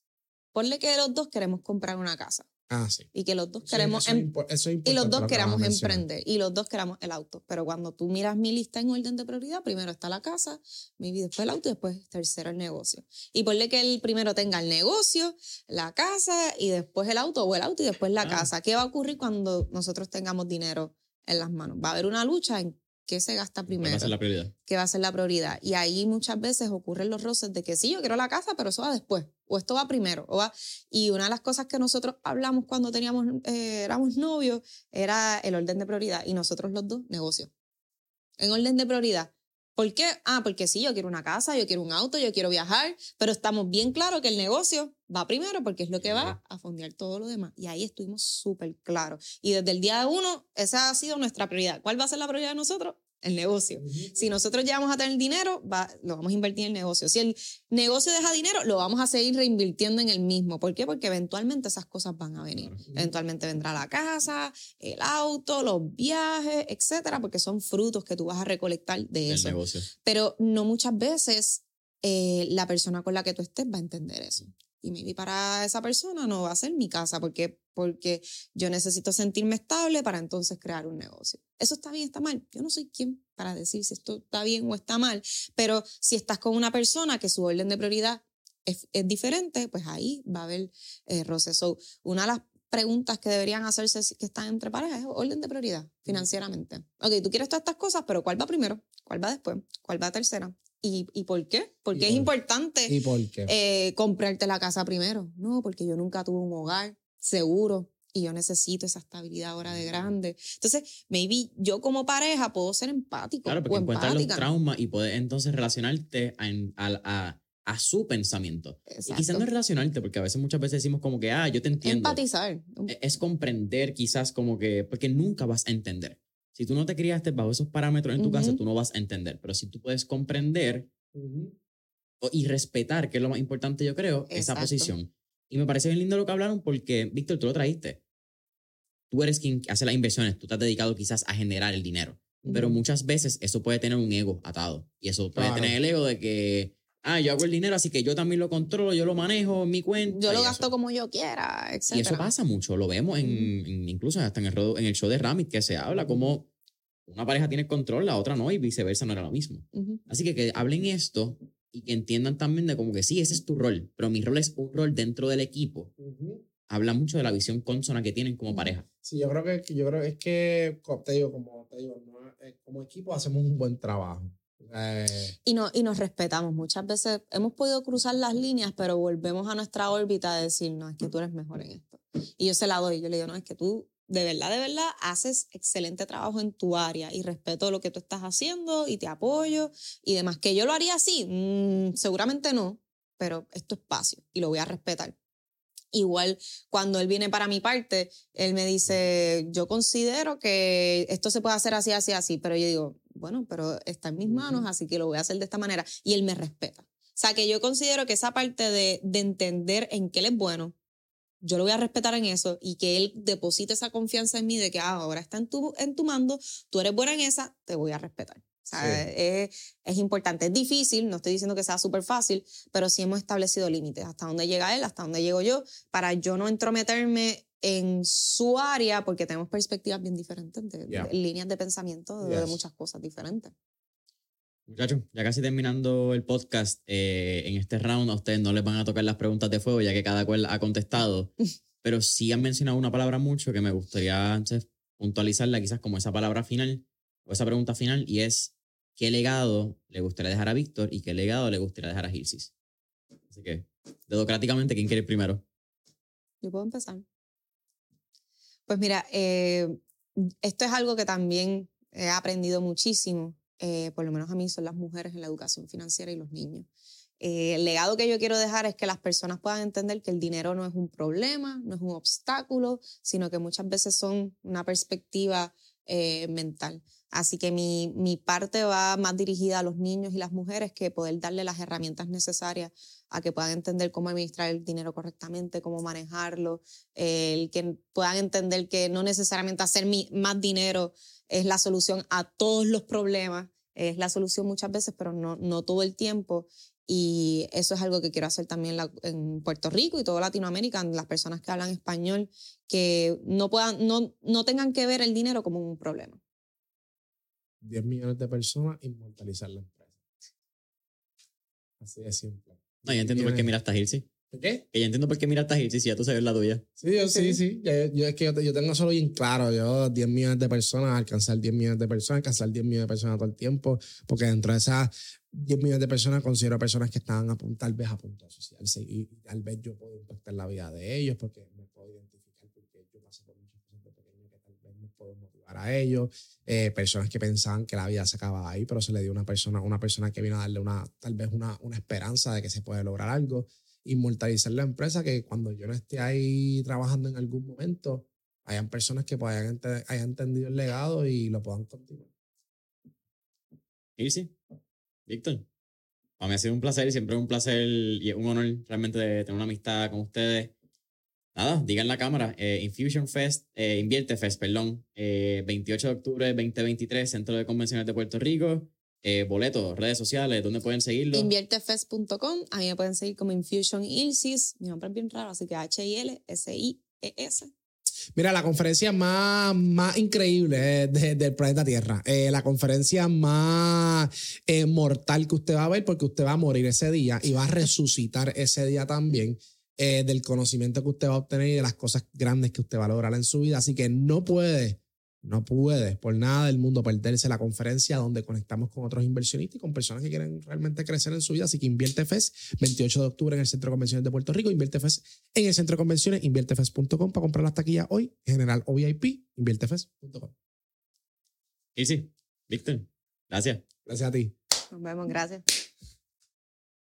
ponle que los dos queremos comprar una casa. Ah, sí. Y que los dos queremos. Em y los dos queramos emprender. Y los dos queramos el auto. Pero cuando tú miras mi lista en orden de prioridad, primero está la casa, después el auto y después tercero el negocio. Y ponle que el primero tenga el negocio, la casa y después el auto, o el auto y después la casa. ¿Qué va a ocurrir cuando nosotros tengamos dinero en las manos? Va a haber una lucha en qué se gasta primero. ¿Qué va a ser la prioridad? ¿Qué va a ser la prioridad? Y ahí muchas veces ocurren los roces de que sí, yo quiero la casa, pero eso va después, o esto va primero. O va... Y una de las cosas que nosotros hablamos cuando teníamos, eh, éramos novios era el orden de prioridad, y nosotros los dos, negocio. En orden de prioridad, ¿Por qué? Ah, porque sí, yo quiero una casa, yo quiero un auto, yo quiero viajar, pero estamos bien claros que el negocio va primero porque es lo que va a fondear todo lo demás. Y ahí estuvimos súper claros. Y desde el día uno, esa ha sido nuestra prioridad. ¿Cuál va a ser la prioridad de nosotros? El negocio. Si nosotros llegamos a tener dinero, va, lo vamos a invertir en el negocio. Si el negocio deja dinero, lo vamos a seguir reinvirtiendo en el mismo. ¿Por qué? Porque eventualmente esas cosas van a venir. Eventualmente vendrá la casa, el auto, los viajes, etcétera, porque son frutos que tú vas a recolectar de eso. Negocio. Pero no muchas veces eh, la persona con la que tú estés va a entender eso. Y maybe para esa persona no va a ser mi casa porque, porque yo necesito sentirme estable para entonces crear un negocio. ¿Eso está bien, está mal? Yo no soy quien para decir si esto está bien o está mal, pero si estás con una persona que su orden de prioridad es, es diferente, pues ahí va a haber eh, roce. una de las preguntas que deberían hacerse que están entre parejas es orden de prioridad financieramente. Ok, tú quieres todas estas cosas, pero ¿cuál va primero? ¿Cuál va después? ¿Cuál va tercera? ¿Y, ¿Y, por qué? Porque es importante ¿Y por qué? Eh, comprarte la casa primero. No, porque yo nunca tuve un hogar seguro y yo necesito esa estabilidad ahora de grande. Entonces, maybe yo como pareja puedo ser empático. Claro, porque encuentras los traumas y puedes entonces relacionarte a, a, a, su pensamiento. Y quizás no relacionarte, porque a veces muchas veces decimos como que, ah, yo te entiendo. Empatizar. E, es comprender quizás como que, porque nunca vas a entender. Si tú no te criaste bajo esos parámetros en tu casa, tú no vas a entender. Pero si tú puedes comprender y respetar, que es lo más importante, yo creo, esa posición. Y me parece bien lindo lo que hablaron porque, Víctor, tú lo traíste. Tú eres quien hace las inversiones, tú te has dedicado quizás a generar el dinero. Pero muchas veces eso puede tener un ego atado. Y eso puede tener el ego de que, ah, yo hago el dinero, así que yo también lo controlo, yo lo manejo en mi cuenta. Yo lo gasto como yo quiera, etc. Y eso pasa mucho, lo vemos en, incluso hasta en el, en el show de Ramit que se habla como una pareja tiene control, la otra no, y viceversa no era lo mismo. Así que que hablen esto y que entiendan también de como que sí, ese es tu rol, pero mi rol es un rol dentro del equipo. Habla mucho de la visión consona que tienen como pareja. Sí, yo creo que, yo creo es que, te digo, como te digo, eh, como equipo hacemos un buen trabajo. Eh, y, no, y nos respetamos. Muchas veces hemos podido cruzar las líneas, pero volvemos a nuestra órbita de decir, no, es que tú eres mejor en esto. Y yo se la doy, yo le digo, no, es que tú de verdad, de verdad, haces excelente trabajo en tu área y respeto lo que tú estás haciendo y te apoyo y demás. Que yo lo haría así, mm, seguramente no, pero es tu espacio y lo voy a respetar. Igual cuando él viene para mi parte, él me dice, yo considero que esto se puede hacer así, así, así, pero yo digo, bueno, pero está en mis manos, así que lo voy a hacer de esta manera. Y él me respeta. O sea, que yo considero que esa parte de, de entender en qué él es bueno, yo lo voy a respetar en eso y que él deposite esa confianza en mí de que ah, ahora está en tu, en tu mando, tú eres buena en esa, te voy a respetar. O sea, es, es, importante. Es difícil, no estoy diciendo que sea súper fácil, pero sí hemos establecido límites. Hasta dónde llega él, hasta dónde llego yo, para yo no entrometerme en su área, porque tenemos perspectivas bien diferentes, líneas de pensamiento de, muchas cosas diferentes. Muchachos, ya casi terminando el podcast, eh, en este round a ustedes no les van a tocar las preguntas de fuego, ya que cada cual ha contestado, (laughs) pero sí han mencionado una palabra mucho que me gustaría puntualizarla, quizás como esa palabra final, esa pregunta final, y es, ¿qué legado le gustaría dejar a Víctor y qué legado le gustaría dejar a Gilsis? Así que, dedocráticamente, ¿quién quiere ir primero? Yo puedo empezar. Pues mira, eh, esto es algo que también he aprendido muchísimo eh, por lo menos a mí, son las mujeres en la educación financiera y los niños. Eh, el legado que yo quiero dejar es que las personas puedan entender que el dinero no es un problema, no es un obstáculo, sino que muchas veces son una perspectiva mental. Así que mi, mi, parte va más dirigida a los niños y las mujeres que poder darle las herramientas necesarias a que puedan entender cómo administrar el dinero correctamente, cómo manejarlo, el que puedan entender que no necesariamente hacer más dinero es la solución a todos los problemas, es la solución muchas veces, pero no, no todo el tiempo. Y eso es algo que quiero hacer también en Puerto Rico y toda Latinoamérica, las personas que hablan español, que no, puedan, no, no tengan que ver el dinero como un problema. 10 millones de personas, inmortalizar la empresa. Así de simple. No, ya entiendo por qué miraste a Gilsi. ¿Qué? Que ya entiendo por qué miraste a Gilsi si ya tú sabes la tuya. Sí, yo, sí, sí. Yo, es que yo, tengo solo bien claro. Yo, 10 millones de personas, alcanzar 10 millones de personas, alcanzar 10 millones de personas todo el tiempo. Porque dentro de esas 10 millones de personas considero personas que están a, tal vez a punto de suicidarse. Y tal vez yo puedo impactar la vida de ellos porque me puedo identificar porque yo pasé por muchas cosas de pequeño puedo motivar a ellos. Eh, personas que pensaban que la vida se acababa ahí, pero se le dio una persona, una persona que vino a darle una, tal vez una, una esperanza de que se puede lograr algo. Inmortalizar la empresa, que cuando yo no esté ahí trabajando en algún momento, hayan personas que hayan, hayan entendido el legado y lo puedan continuar. Y Víctor. Para mí ha sido un placer, siempre es un placer y un honor realmente de tener una amistad con ustedes. Nada, digan la cámara, eh, Infusion Fest, eh, Invierte Fest, perdón, 28 eh, de octubre 2023, Centro de Convenciones de Puerto Rico. Eh, boletos, redes sociales, ¿dónde pueden seguirlo? Inviertefest.com, a mí me pueden seguir como Infusion Ilsis, mi nombre es bien raro, así que H-I-L-S-I-E-S. Mira, la conferencia más, más increíble del planeta Tierra. Eh, la conferencia más eh, mortal que usted va a ver porque usted va a morir ese día y va a resucitar ese día también. Eh, del conocimiento que usted va a obtener y de las cosas grandes que usted va a lograr en su vida. Así que no puede no puedes por nada del mundo perderse la conferencia donde conectamos con otros inversionistas y con personas que quieren realmente crecer en su vida. Así que Invierte FES, 28 de octubre en el Centro de Convenciones de Puerto Rico. Invierte FES en el Centro de Convenciones, inviertefes.com para comprar las taquillas hoy. General o VIP, inviertefes.com. Y sí, Víctor, gracias. Gracias a ti. Nos vemos, gracias.